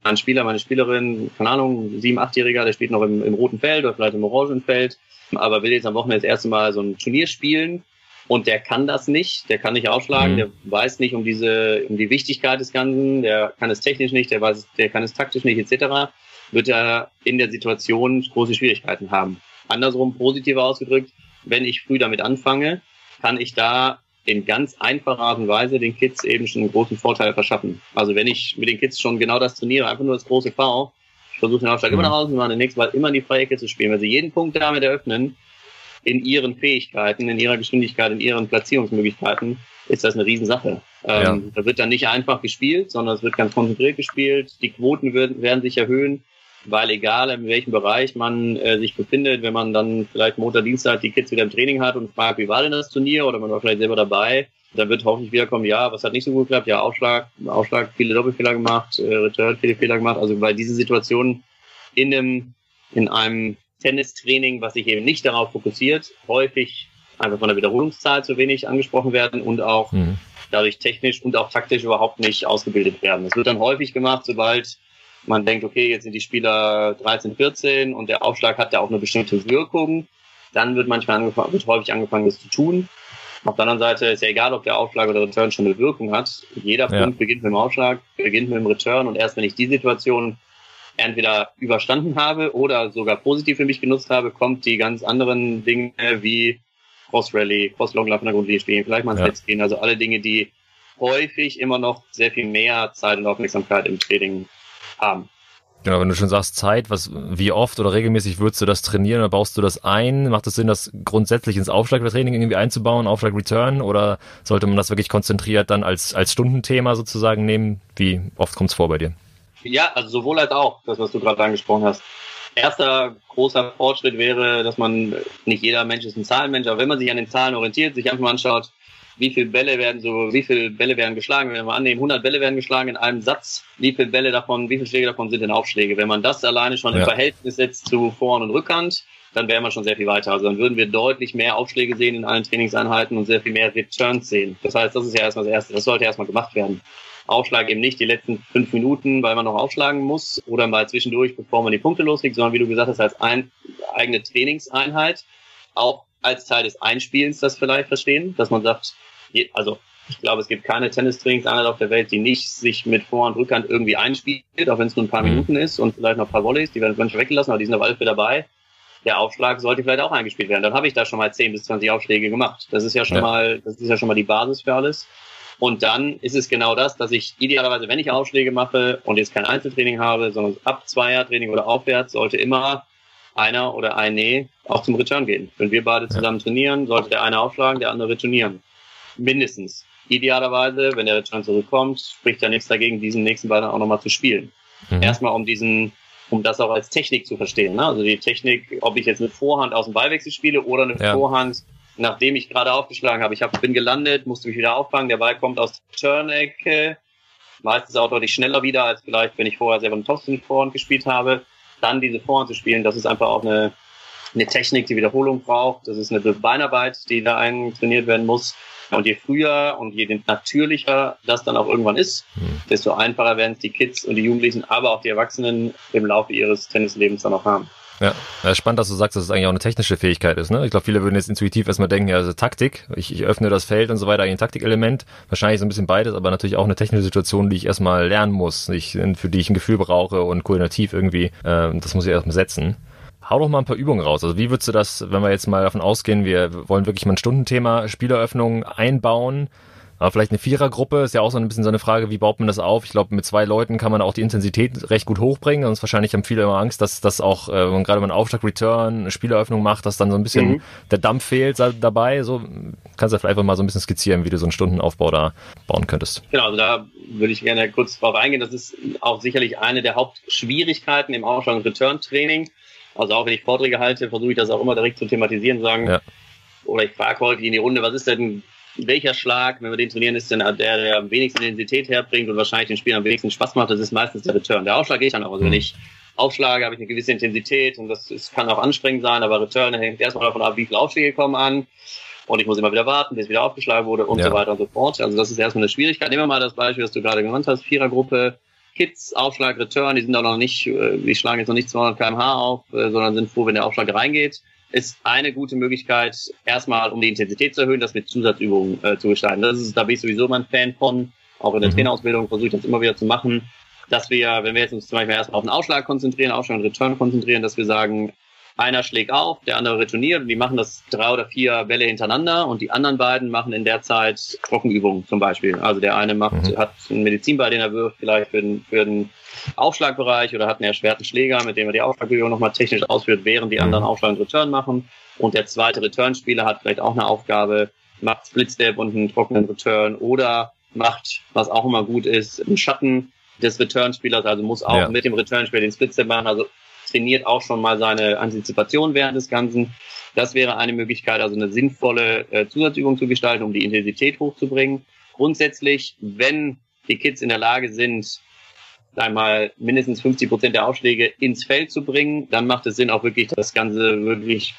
mein Spieler, meine Spielerin, keine Ahnung, sieben, achtjähriger, der spielt noch im, im roten Feld oder vielleicht im orangen Feld, aber will jetzt am Wochenende das erste Mal so ein Turnier spielen, und der kann das nicht, der kann nicht aufschlagen, mhm. der weiß nicht um diese, um die Wichtigkeit des Ganzen, der kann es technisch nicht, der weiß, der kann es taktisch nicht, etc., wird er in der Situation große Schwierigkeiten haben. Andersrum positiver ausgedrückt, wenn ich früh damit anfange, kann ich da in ganz einfacher Art und Weise den Kids eben schon einen großen Vorteil verschaffen. Also wenn ich mit den Kids schon genau das trainiere, einfach nur das große V, ich versuche den Aufschlag mhm. immer nach außen zu machen, den nächsten Mal immer in die freie Ecke zu spielen. Wenn sie jeden Punkt damit eröffnen, in ihren Fähigkeiten, in ihrer Geschwindigkeit, in ihren Platzierungsmöglichkeiten, ist das eine Riesensache. Ähm, ja. Da wird dann nicht einfach gespielt, sondern es wird ganz konzentriert gespielt. Die Quoten werden, werden sich erhöhen, weil egal in welchem Bereich man äh, sich befindet, wenn man dann vielleicht Montag, Dienstag die Kids wieder im Training hat und fragt, wie war denn das Turnier oder man war vielleicht selber dabei, dann wird hoffentlich wiederkommen, ja, was hat nicht so gut geklappt, ja, Aufschlag, Aufschlag, viele Doppelfehler gemacht, äh, Return, viele Fehler gemacht. Also bei diesen Situationen in einem, in einem Tennistraining, was sich eben nicht darauf fokussiert, häufig einfach von der Wiederholungszahl zu wenig angesprochen werden und auch mhm. dadurch technisch und auch taktisch überhaupt nicht ausgebildet werden. Das wird dann häufig gemacht, sobald man denkt, okay, jetzt sind die Spieler 13, 14 und der Aufschlag hat ja auch eine bestimmte Wirkung. Dann wird manchmal angefangen, wird häufig angefangen, das zu tun. Auf der anderen Seite ist ja egal, ob der Aufschlag oder Return schon eine Wirkung hat. Jeder ja. Punkt beginnt mit dem Aufschlag, beginnt mit dem Return und erst wenn ich die Situation entweder überstanden habe oder sogar positiv für mich genutzt habe, kommt die ganz anderen Dinge wie Cross Rally, Cross Long Love in der Grundlinie spielen, vielleicht mal ins ja. Netz gehen, also alle Dinge, die häufig immer noch sehr viel mehr Zeit und Aufmerksamkeit im Training haben. Genau, wenn du schon sagst Zeit, was, wie oft oder regelmäßig würdest du das trainieren oder baust du das ein? Macht es Sinn, das grundsätzlich ins Aufschlagtraining irgendwie einzubauen, Aufschlag-Return, oder sollte man das wirklich konzentriert dann als, als Stundenthema sozusagen nehmen? Wie oft kommt es vor bei dir? Ja, also sowohl als auch, das, was du gerade angesprochen hast. Erster großer Fortschritt wäre, dass man, nicht jeder Mensch ist ein Zahlenmensch, aber wenn man sich an den Zahlen orientiert, sich einfach mal anschaut, wie viele Bälle werden so, wie viele Bälle werden geschlagen, wenn wir annehmen, 100 Bälle werden geschlagen in einem Satz, wie viele Bälle davon, wie viele Schläge davon sind denn Aufschläge? Wenn man das alleine schon ja. im Verhältnis setzt zu Vorhand und Rückhand, dann wären wir schon sehr viel weiter. Also dann würden wir deutlich mehr Aufschläge sehen in allen Trainingseinheiten und sehr viel mehr Returns sehen. Das heißt, das ist ja erstmal das Erste. Das sollte erstmal gemacht werden. Aufschlag eben nicht die letzten fünf Minuten, weil man noch aufschlagen muss oder mal zwischendurch, bevor man die Punkte loslegt, sondern wie du gesagt hast, als ein, eigene Trainingseinheit, auch als Teil des Einspielens das vielleicht verstehen, dass man sagt, also ich glaube, es gibt keine Tennistrainingseinheit auf der Welt, die nicht sich mit Vorhand, Rückhand irgendwie einspielt, auch wenn es nur ein paar mhm. Minuten ist und vielleicht noch ein paar Volleys, die werden manchmal weggelassen, aber die sind auf alle Fälle dabei. Der Aufschlag sollte vielleicht auch eingespielt werden. Dann habe ich da schon mal 10 bis 20 Aufschläge gemacht. Das ist ja schon ja. mal, das ist ja schon mal die Basis für alles. Und dann ist es genau das, dass ich idealerweise, wenn ich Aufschläge mache und jetzt kein Einzeltraining habe, sondern ab Zweiertraining oder aufwärts, sollte immer einer oder eine auch zum Return gehen. Wenn wir beide zusammen trainieren, sollte der eine aufschlagen, der andere returnieren. Mindestens. Idealerweise, wenn der Return zurückkommt, spricht ja nichts dagegen, diesen nächsten Ball dann auch nochmal zu spielen. Mhm. Erstmal um diesen, um das auch als Technik zu verstehen. Ne? Also die Technik, ob ich jetzt mit Vorhand aus dem Ballwechsel spiele oder eine ja. Vorhand nachdem ich gerade aufgeschlagen habe. Ich hab, bin gelandet, musste mich wieder auffangen. Der Ball kommt aus der Turnecke. Meistens auch deutlich schneller wieder, als vielleicht, wenn ich vorher selber einen Topspin Vorhand gespielt habe. Dann diese Vorhand zu spielen, das ist einfach auch eine, eine Technik, die Wiederholung braucht. Das ist eine Beinarbeit, die da trainiert werden muss. Und je früher und je natürlicher das dann auch irgendwann ist, hm. desto einfacher werden es die Kids und die Jugendlichen, aber auch die Erwachsenen im Laufe ihres Tennislebens dann auch haben. Ja, ja spannend, dass du sagst, dass es eigentlich auch eine technische Fähigkeit ist. Ne? Ich glaube, viele würden jetzt intuitiv erstmal denken, ja, also Taktik, ich, ich öffne das Feld und so weiter, ein Taktikelement, wahrscheinlich so ein bisschen beides, aber natürlich auch eine technische Situation, die ich erstmal lernen muss, ich, für die ich ein Gefühl brauche und koordinativ irgendwie, äh, das muss ich erstmal setzen. Hau doch mal ein paar Übungen raus. Also wie würdest du das, wenn wir jetzt mal davon ausgehen, wir wollen wirklich mal ein Stundenthema Spieleröffnung einbauen, aber vielleicht eine Vierergruppe ist ja auch so ein bisschen so eine Frage, wie baut man das auf? Ich glaube, mit zwei Leuten kann man auch die Intensität recht gut hochbringen. Sonst wahrscheinlich haben viele immer Angst, dass das auch, äh, wenn gerade man Aufschlag Return, eine Spieleröffnung macht, dass dann so ein bisschen mhm. der Dampf fehlt dabei. So kannst du vielleicht einfach mal so ein bisschen skizzieren, wie du so einen Stundenaufbau da bauen könntest. Genau, also da würde ich gerne kurz drauf eingehen. Das ist auch sicherlich eine der Hauptschwierigkeiten im Aufschlag- Return Training. Also auch wenn ich Vorträge halte, versuche ich das auch immer direkt zu thematisieren, sagen, ja. oder ich frage häufig in die Runde, was ist denn welcher Schlag, wenn wir den trainieren, ist denn der, der am wenigsten Intensität herbringt und wahrscheinlich den Spielern am wenigsten Spaß macht, das ist meistens der Return. Der Aufschlag ich dann auch. Also wenn mhm. ich aufschlage, habe ich eine gewisse Intensität und das, das kann auch anstrengend sein, aber Return hängt erstmal davon ab, wie viele Aufschläge kommen an und ich muss immer wieder warten, bis wieder aufgeschlagen wurde und ja. so weiter und so fort. Also das ist erstmal eine Schwierigkeit. Nehmen wir mal das Beispiel, das du gerade genannt hast, Vierergruppe, Kids, Aufschlag, Return, die sind auch noch nicht, äh, die schlagen jetzt noch nicht 200 kmh auf, äh, sondern sind froh, wenn der Aufschlag reingeht ist eine gute Möglichkeit, erstmal um die Intensität zu erhöhen, das mit Zusatzübungen äh, zu gestalten. Das ist, da bin ich sowieso mal ein Fan von. Auch in der mhm. Trainerausbildung versuche ich das immer wieder zu machen, dass wir, wenn wir jetzt uns zum Beispiel erstmal auf den Ausschlag konzentrieren, Ausschlag und Return konzentrieren, dass wir sagen, einer schlägt auf, der andere retourniert und die machen das drei oder vier Bälle hintereinander und die anderen beiden machen in der Zeit Trockenübungen zum Beispiel. Also der eine macht, mhm. hat einen Medizinball, den er wirft, vielleicht für den, für den Aufschlagbereich oder hat einen erschwerten Schläger, mit dem er die Aufschlagbewegung nochmal technisch ausführt, während die anderen mhm. Aufschlag und Return machen. Und der zweite Return-Spieler hat vielleicht auch eine Aufgabe, macht Split-Step und einen trockenen Return oder macht, was auch immer gut ist, einen Schatten des Return-Spielers, also muss auch ja. mit dem Return-Spieler den Split-Step machen, also trainiert auch schon mal seine Antizipation während des Ganzen. Das wäre eine Möglichkeit, also eine sinnvolle äh, Zusatzübung zu gestalten, um die Intensität hochzubringen. Grundsätzlich, wenn die Kids in der Lage sind, einmal mindestens 50 Prozent der Aufschläge ins Feld zu bringen, dann macht es Sinn, auch wirklich das Ganze wirklich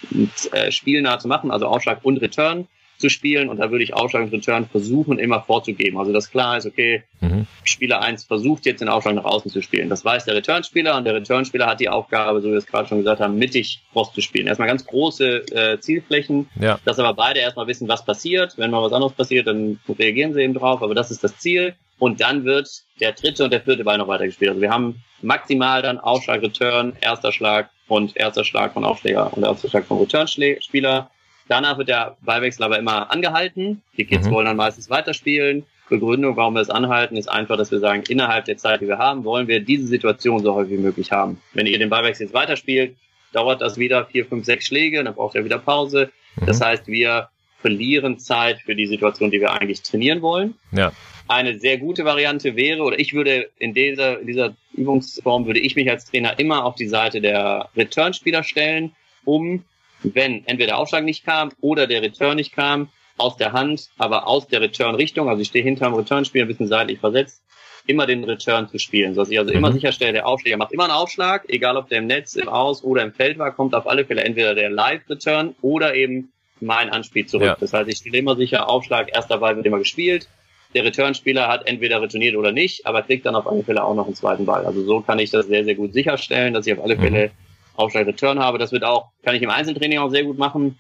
äh, spielnah zu machen, also Aufschlag und Return zu spielen und da würde ich Aufschlag und Return versuchen immer vorzugeben. Also dass klar ist, okay, mhm. Spieler 1 versucht jetzt den Aufschlag nach außen zu spielen. Das weiß der Return-Spieler und der Return-Spieler hat die Aufgabe, so wie wir es gerade schon gesagt haben, mittig Cross zu spielen. Erstmal ganz große äh, Zielflächen, ja. dass aber beide erstmal wissen, was passiert. Wenn mal was anderes passiert, dann reagieren sie eben drauf, aber das ist das Ziel. Und dann wird der dritte und der vierte Ball noch weitergespielt. Also wir haben maximal dann Aufschlag, Return, erster Schlag und erster Schlag von Aufschläger und erster Schlag vom Return-Spieler Danach wird der Ballwechsel aber immer angehalten. Die Kids mhm. wollen dann meistens weiterspielen. Begründung, warum wir es anhalten, ist einfach, dass wir sagen, innerhalb der Zeit, die wir haben, wollen wir diese Situation so häufig wie möglich haben. Wenn ihr den Ballwechsel jetzt weiterspielt, dauert das wieder vier, fünf, sechs Schläge, dann braucht ihr wieder Pause. Mhm. Das heißt, wir verlieren Zeit für die Situation, die wir eigentlich trainieren wollen. Ja. Eine sehr gute Variante wäre, oder ich würde in dieser, in dieser Übungsform, würde ich mich als Trainer immer auf die Seite der Return-Spieler stellen, um wenn entweder der Aufschlag nicht kam oder der Return nicht kam, aus der Hand, aber aus der Return-Richtung, also ich stehe hinterm Return-Spiel ein bisschen seitlich versetzt, immer den Return zu spielen, sodass ich also mhm. immer sicherstelle, der Aufschläger macht immer einen Aufschlag, egal ob der im Netz, im Aus oder im Feld war, kommt auf alle Fälle entweder der Live-Return oder eben mein Anspiel zurück. Ja. Das heißt, ich stelle immer sicher, Aufschlag, erster Ball wird immer gespielt. Der Return-Spieler hat entweder retourniert oder nicht, aber kriegt dann auf alle Fälle auch noch einen zweiten Ball. Also so kann ich das sehr, sehr gut sicherstellen, dass ich auf alle mhm. Aufschlag Return habe. Das wird auch, kann ich im Einzeltraining auch sehr gut machen.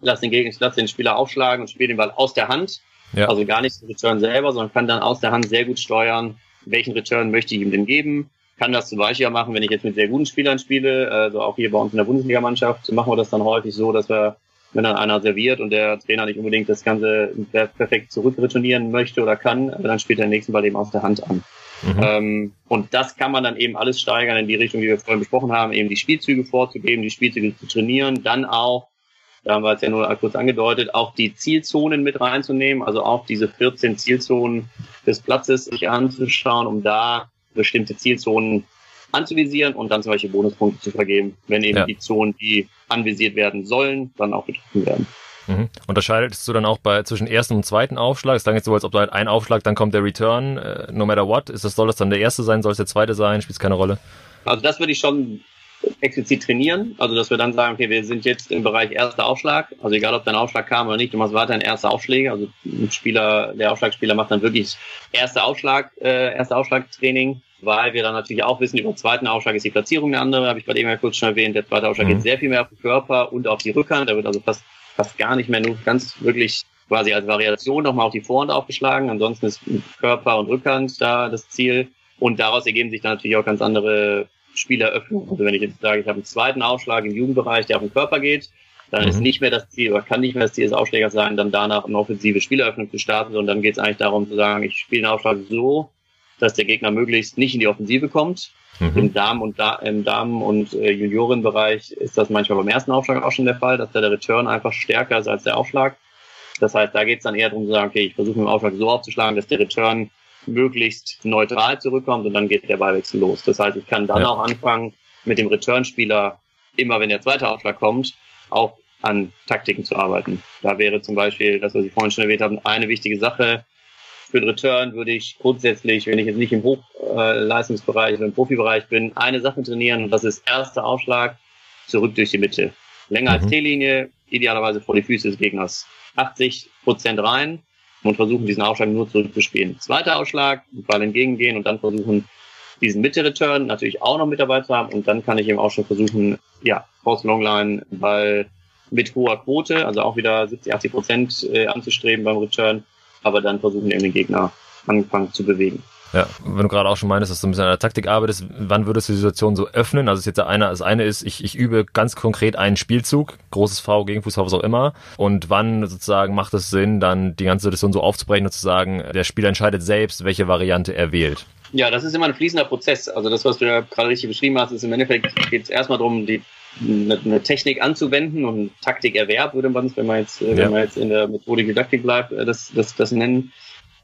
Lass den Gegner, lass den Spieler aufschlagen und spiele den Ball aus der Hand. Ja. Also gar nicht den Return selber, sondern kann dann aus der Hand sehr gut steuern, welchen Return möchte ich ihm denn geben. Kann das zum Beispiel machen, wenn ich jetzt mit sehr guten Spielern spiele, also auch hier bei uns in der Bundesligamannschaft, machen wir das dann häufig so, dass wir, wenn dann einer serviert und der Trainer nicht unbedingt das Ganze perfekt zurückretournieren möchte oder kann, dann spielt er den nächsten Ball eben aus der Hand an. Mhm. Ähm, und das kann man dann eben alles steigern in die Richtung, die wir vorhin besprochen haben, eben die Spielzüge vorzugeben, die Spielzüge zu trainieren, dann auch, da haben wir es ja nur kurz angedeutet, auch die Zielzonen mit reinzunehmen, also auch diese 14 Zielzonen des Platzes sich anzuschauen, um da bestimmte Zielzonen anzuvisieren und dann zum Beispiel Bonuspunkte zu vergeben, wenn eben ja. die Zonen, die anvisiert werden sollen, dann auch betroffen werden. Mhm. Unterscheidest du dann auch bei zwischen ersten und zweiten Aufschlag? Es klang jetzt so, als ob du halt ein Aufschlag, dann kommt der Return, äh, no matter what. Ist das, soll das dann der erste sein, soll es der zweite sein? Spielt es keine Rolle? Also das würde ich schon explizit trainieren. Also dass wir dann sagen, okay, wir sind jetzt im Bereich erster Aufschlag. Also egal, ob dein Aufschlag kam oder nicht, du machst weiterhin erste Aufschläge. Also ein Spieler, der Aufschlagspieler macht dann wirklich erste Aufschlag, äh, erste Aufschlagtraining weil wir dann natürlich auch wissen, über den zweiten Aufschlag ist die Platzierung eine andere, habe ich gerade eben ja kurz schon erwähnt. Der zweite Aufschlag mhm. geht sehr viel mehr auf den Körper und auf die Rückhand. Da wird also fast, fast gar nicht mehr nur ganz wirklich quasi als Variation nochmal auf die Vorhand aufgeschlagen. Ansonsten ist Körper und Rückhand da das Ziel. Und daraus ergeben sich dann natürlich auch ganz andere Spieleröffnungen. Also wenn ich jetzt sage, ich habe einen zweiten Aufschlag im Jugendbereich, der auf den Körper geht, dann mhm. ist nicht mehr das Ziel oder kann nicht mehr das Ziel des Aufschlägers sein, dann danach eine offensive Spieleröffnung zu starten, sondern dann geht es eigentlich darum zu sagen, ich spiele den Aufschlag so, dass der Gegner möglichst nicht in die Offensive kommt. Mhm. Im Damen- und, da im Damen- und äh, Juniorenbereich ist das manchmal beim ersten Aufschlag auch schon der Fall, dass da der Return einfach stärker ist als der Aufschlag. Das heißt, da geht es dann eher darum zu sagen, okay, ich versuche mit dem Aufschlag so aufzuschlagen, dass der Return möglichst neutral zurückkommt und dann geht der Ballwechsel los. Das heißt, ich kann dann ja. auch anfangen, mit dem Return-Spieler, immer wenn der zweite Aufschlag kommt, auch an Taktiken zu arbeiten. Da wäre zum Beispiel, das, was ich vorhin schon erwähnt habe, eine wichtige Sache. Für den Return würde ich grundsätzlich, wenn ich jetzt nicht im Hochleistungsbereich oder im Profibereich bin, eine Sache trainieren und das ist erster Aufschlag zurück durch die Mitte. Länger mhm. als T-Linie, idealerweise vor die Füße des Gegners. 80 Prozent rein und versuchen, diesen Aufschlag nur zurückzuspielen. Zweiter Ausschlag, Ball entgegengehen und dann versuchen, diesen Mitte-Return natürlich auch noch mit dabei zu haben und dann kann ich eben auch schon versuchen, ja, Cross Longline, Ball mit hoher Quote, also auch wieder 70, 80 Prozent äh, anzustreben beim Return, aber dann versuchen eben den Gegner anfangen zu bewegen. Ja, wenn du gerade auch schon meinst, dass du ein bisschen an der Taktik arbeitest, wann würdest du die Situation so öffnen? Also es ist jetzt eine, das eine ist, ich, ich übe ganz konkret einen Spielzug, großes V, Gegenfuß, was auch immer. Und wann sozusagen macht es Sinn, dann die ganze Situation so aufzubrechen und zu sagen, der Spieler entscheidet selbst, welche Variante er wählt? Ja, das ist immer ein fließender Prozess. Also das, was du ja gerade richtig beschrieben hast, ist im Endeffekt geht es erstmal darum, die eine, eine, Technik anzuwenden und Taktikerwerb würde man es, wenn man jetzt, ja. wenn man jetzt in der Methodik Didaktik bleibt, äh, das, das, das nennen.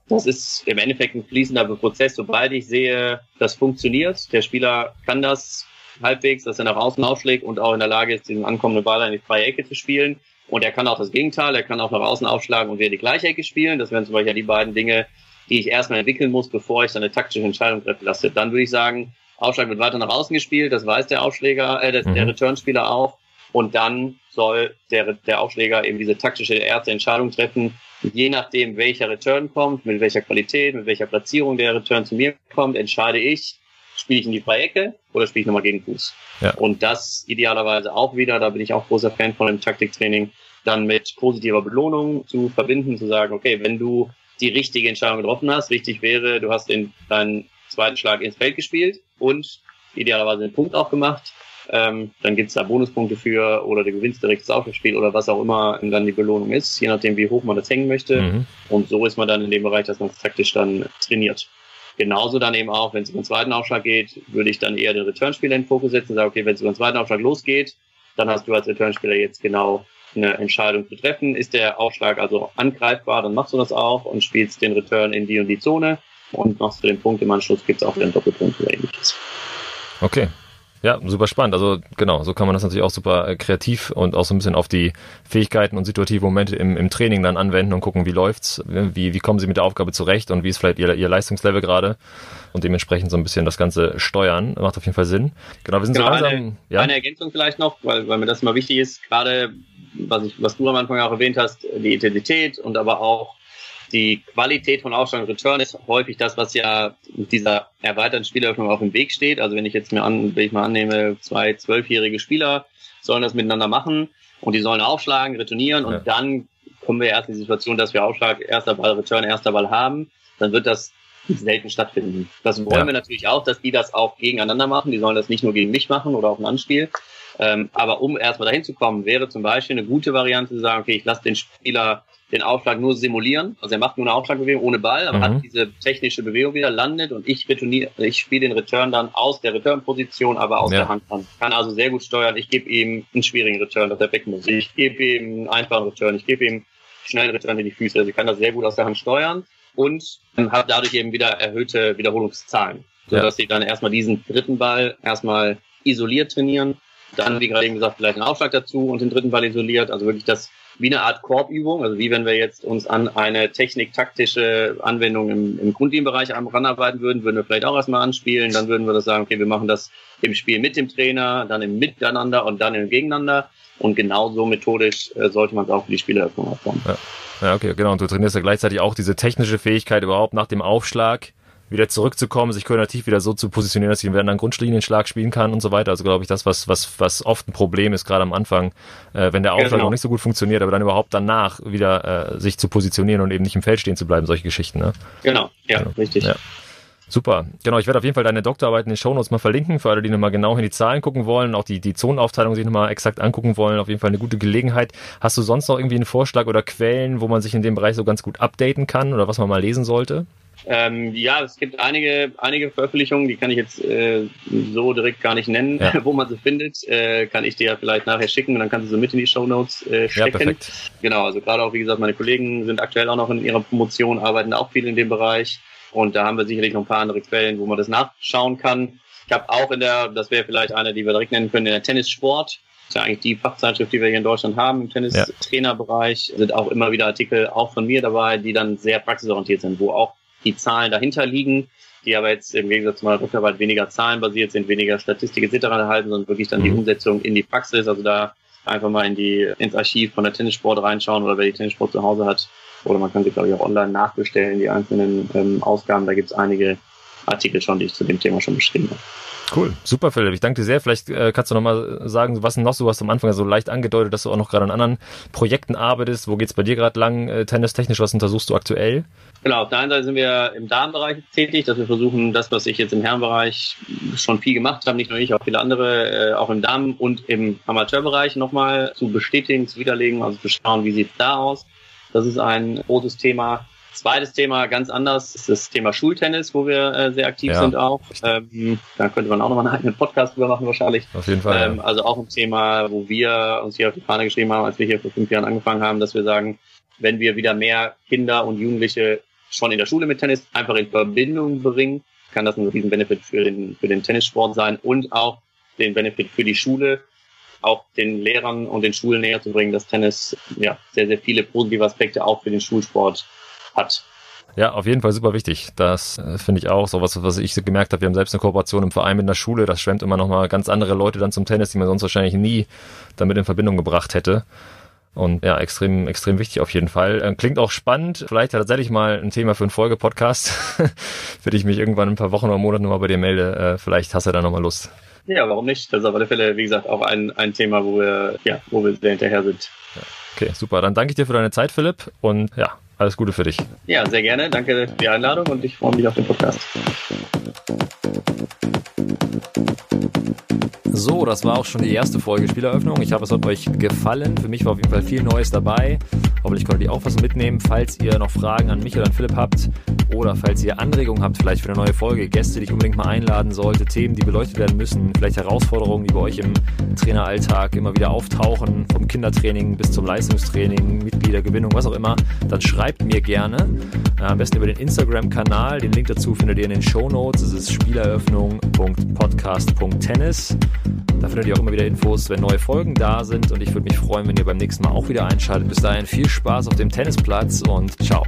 Das ist im Endeffekt ein fließender Prozess. Sobald ich sehe, das funktioniert, der Spieler kann das halbwegs, dass er nach außen aufschlägt und auch in der Lage ist, diesen ankommenden Ball in die freie Ecke zu spielen. Und er kann auch das Gegenteil, er kann auch nach außen aufschlagen und wieder die gleiche Ecke spielen. Das wären zum Beispiel die beiden Dinge, die ich erstmal entwickeln muss, bevor ich dann eine taktische Entscheidung treffen lasse. Dann würde ich sagen, Aufschlag wird weiter nach außen gespielt, das weiß der Aufschläger, äh, der, mhm. der Returnspieler auch. Und dann soll der, der Aufschläger eben diese taktische erste Entscheidung treffen, je nachdem, welcher Return kommt, mit welcher Qualität, mit welcher Platzierung der Return zu mir kommt, entscheide ich, spiele ich in die freie Ecke oder spiele ich nochmal gegen Fuß. Ja. Und das idealerweise auch wieder, da bin ich auch großer Fan von dem Taktiktraining, dann mit positiver Belohnung zu verbinden, zu sagen, okay, wenn du die richtige Entscheidung getroffen hast, wichtig wäre, du hast den, deinen zweiten Schlag ins Feld gespielt und idealerweise einen Punkt auch gemacht, ähm, dann gibt's da Bonuspunkte für oder du gewinnst direkt das Aufspiel oder was auch immer dann die Belohnung ist, je nachdem, wie hoch man das hängen möchte. Mhm. Und so ist man dann in dem Bereich, dass man taktisch dann trainiert. Genauso dann eben auch, wenn es über den zweiten Aufschlag geht, würde ich dann eher den Returnspieler in den Fokus setzen und sagen, okay, wenn es über den zweiten Aufschlag losgeht, dann hast du als Returnspieler jetzt genau eine Entscheidung zu treffen. Ist der Aufschlag also angreifbar, dann machst du das auch und spielst den Return in die und die Zone und machst du den Punkt im Anschluss, gibt es auch den Doppelpunkt oder ähnliches. Okay, ja, super spannend. Also genau, so kann man das natürlich auch super äh, kreativ und auch so ein bisschen auf die Fähigkeiten und situative Momente im, im Training dann anwenden und gucken, wie läuft's, wie, wie kommen sie mit der Aufgabe zurecht und wie ist vielleicht ihr, ihr Leistungslevel gerade und dementsprechend so ein bisschen das Ganze steuern. Macht auf jeden Fall Sinn. Genau, wir sind genau, so langsam. Eine, ja? eine Ergänzung vielleicht noch, weil, weil mir das immer wichtig ist, gerade was ich, was du am Anfang auch erwähnt hast, die Intensität und aber auch die Qualität von Aufschlag und Return ist häufig das, was ja mit dieser erweiterten Spieleröffnung auf dem Weg steht. Also wenn ich jetzt mir an, wenn ich mal annehme, zwei zwölfjährige Spieler sollen das miteinander machen und die sollen aufschlagen, retournieren und ja. dann kommen wir erst in die Situation, dass wir Aufschlag, erster Ball, Return, erster Ball haben, dann wird das selten stattfinden. Das wollen ja. wir natürlich auch, dass die das auch gegeneinander machen. Die sollen das nicht nur gegen mich machen oder auf ein Anspiel. Ähm, aber um erstmal dahin zu kommen, wäre zum Beispiel eine gute Variante zu sagen, okay, ich lasse den Spieler den Aufschlag nur simulieren. Also er macht nur eine Aufschlagbewegung ohne Ball, aber mhm. hat diese technische Bewegung wieder, landet und ich retourniere, ich spiele den Return dann aus der Return-Position, aber aus ja. der Hand an. Kann also sehr gut steuern. Ich gebe ihm einen schwierigen Return, dass er weg muss. Ich gebe ihm einen einfachen Return. Ich gebe ihm schnellen Return in die Füße. Also ich kann das sehr gut aus der Hand steuern und habe dadurch eben wieder erhöhte Wiederholungszahlen, sodass ja. sie dann erstmal diesen dritten Ball erstmal isoliert trainieren. Dann, wie gerade eben gesagt, vielleicht einen Aufschlag dazu und den dritten Ball isoliert. Also wirklich das wie eine Art Korbübung, also wie wenn wir jetzt uns an eine technik-taktische Anwendung im, im Grundteambereich ranarbeiten würden, würden wir vielleicht auch erstmal anspielen, dann würden wir das sagen, okay, wir machen das im Spiel mit dem Trainer, dann im Miteinander und dann im Gegeneinander und genauso methodisch äh, sollte man es auch für die Spieleröffnung aufbauen. Ja. ja, okay, genau. Und du trainierst ja gleichzeitig auch diese technische Fähigkeit überhaupt nach dem Aufschlag wieder zurückzukommen, sich koordinativ wieder so zu positionieren, dass ich einen Grundlinienschlag spielen kann und so weiter. Also glaube ich, das, was, was, was oft ein Problem ist, gerade am Anfang, äh, wenn der Aufschlag genau. noch nicht so gut funktioniert, aber dann überhaupt danach wieder äh, sich zu positionieren und eben nicht im Feld stehen zu bleiben, solche Geschichten. Ne? Genau, ja, genau. richtig. Ja. Super. Genau, ich werde auf jeden Fall deine Doktorarbeit in den Shownotes mal verlinken, für alle, die nochmal genau in die Zahlen gucken wollen, auch die, die Zonenaufteilung sich nochmal exakt angucken wollen. Auf jeden Fall eine gute Gelegenheit. Hast du sonst noch irgendwie einen Vorschlag oder Quellen, wo man sich in dem Bereich so ganz gut updaten kann oder was man mal lesen sollte? Ähm, ja, es gibt einige, einige Veröffentlichungen, die kann ich jetzt äh, so direkt gar nicht nennen, ja. wo man sie findet. Äh, kann ich dir ja vielleicht nachher schicken und dann kannst du sie mit in die Show Notes äh, stecken. Ja, perfekt. Genau, also gerade auch, wie gesagt, meine Kollegen sind aktuell auch noch in ihrer Promotion, arbeiten auch viel in dem Bereich. Und da haben wir sicherlich noch ein paar andere Quellen, wo man das nachschauen kann. Ich habe auch in der, das wäre vielleicht eine, die wir direkt nennen können, in der Tennissport. Das ist ja eigentlich die Fachzeitschrift, die wir hier in Deutschland haben im Tennistrainerbereich. Ja. Sind auch immer wieder Artikel auch von mir dabei, die dann sehr praxisorientiert sind, wo auch die Zahlen dahinter liegen, die aber jetzt im Gegensatz zu meiner Doktorarbeit weniger zahlenbasiert sind, weniger Statistik etc. erhalten, sondern wirklich dann mhm. die Umsetzung in die Praxis. Also da einfach mal in die, ins Archiv von der Tennissport reinschauen oder wer die Tennissport zu Hause hat, oder man kann sie, glaube ich, auch online nachbestellen, die einzelnen ähm, Ausgaben. Da gibt es einige Artikel schon, die ich zu dem Thema schon beschrieben habe. Cool, super Philipp, ich danke dir sehr. Vielleicht äh, kannst du noch mal sagen, was noch so, was am Anfang so leicht angedeutet, dass du auch noch gerade an anderen Projekten arbeitest. Wo geht's bei dir gerade lang, äh, tennistechnisch, was untersuchst du aktuell? Genau, auf der einen Seite sind wir im Darmbereich tätig, dass wir versuchen, das, was ich jetzt im Herrenbereich schon viel gemacht habe, nicht nur ich, auch viele andere, äh, auch im Darm und im Amateurbereich nochmal zu bestätigen, zu widerlegen, also zu schauen, wie sieht's da aus. Das ist ein großes Thema. Zweites Thema, ganz anders, ist das Thema Schultennis, wo wir äh, sehr aktiv ja. sind auch. Ähm, da könnte man auch nochmal einen eigenen Podcast drüber machen wahrscheinlich. Auf jeden Fall. Ähm, ja. Also auch ein Thema, wo wir uns hier auf die Fahne geschrieben haben, als wir hier vor fünf Jahren angefangen haben, dass wir sagen, wenn wir wieder mehr Kinder und Jugendliche schon in der Schule mit Tennis einfach in Verbindung bringen, kann das ein riesen Benefit für den, für den Tennissport sein und auch den Benefit für die Schule, auch den Lehrern und den Schulen näher zu bringen, dass Tennis ja sehr, sehr viele positive Aspekte auch für den Schulsport hat. Ja, auf jeden Fall super wichtig. Das äh, finde ich auch so was, was ich gemerkt habe. Wir haben selbst eine Kooperation im Verein mit einer Schule. Das schwemmt immer noch mal ganz andere Leute dann zum Tennis, die man sonst wahrscheinlich nie damit in Verbindung gebracht hätte. Und ja, extrem, extrem wichtig auf jeden Fall. Äh, klingt auch spannend. Vielleicht tatsächlich mal ein Thema für einen Folge-Podcast, für die ich mich irgendwann in ein paar Wochen oder Monaten nochmal bei dir melde. Äh, vielleicht hast du da nochmal Lust. Ja, warum nicht? Das ist auf alle Fälle, wie gesagt, auch ein, ein Thema, wo wir, ja, wo wir sehr hinterher sind. Okay, super. Dann danke ich dir für deine Zeit, Philipp. Und ja, alles Gute für dich. Ja, sehr gerne. Danke für die Einladung und ich freue mich auf den Podcast. So, das war auch schon die erste Folge Spieleröffnung. Ich hoffe, es hat euch gefallen. Für mich war auf jeden Fall viel Neues dabei. Hoffentlich konntet ihr auch was mitnehmen. Falls ihr noch Fragen an mich oder an Philipp habt oder falls ihr Anregungen habt, vielleicht für eine neue Folge, Gäste, die ich unbedingt mal einladen sollte, Themen, die beleuchtet werden müssen, vielleicht Herausforderungen, die bei euch im Traineralltag immer wieder auftauchen, vom Kindertraining bis zum Leistungstraining, Mitgliedergewinnung, was auch immer, dann schreibt mir gerne. Äh, am besten über den Instagram-Kanal. Den Link dazu findet ihr in den Show Notes. Es ist spieleröffnung.podcast.tennis. Da findet ihr auch immer wieder Infos, wenn neue Folgen da sind. Und ich würde mich freuen, wenn ihr beim nächsten Mal auch wieder einschaltet. Bis dahin viel Spaß auf dem Tennisplatz und ciao.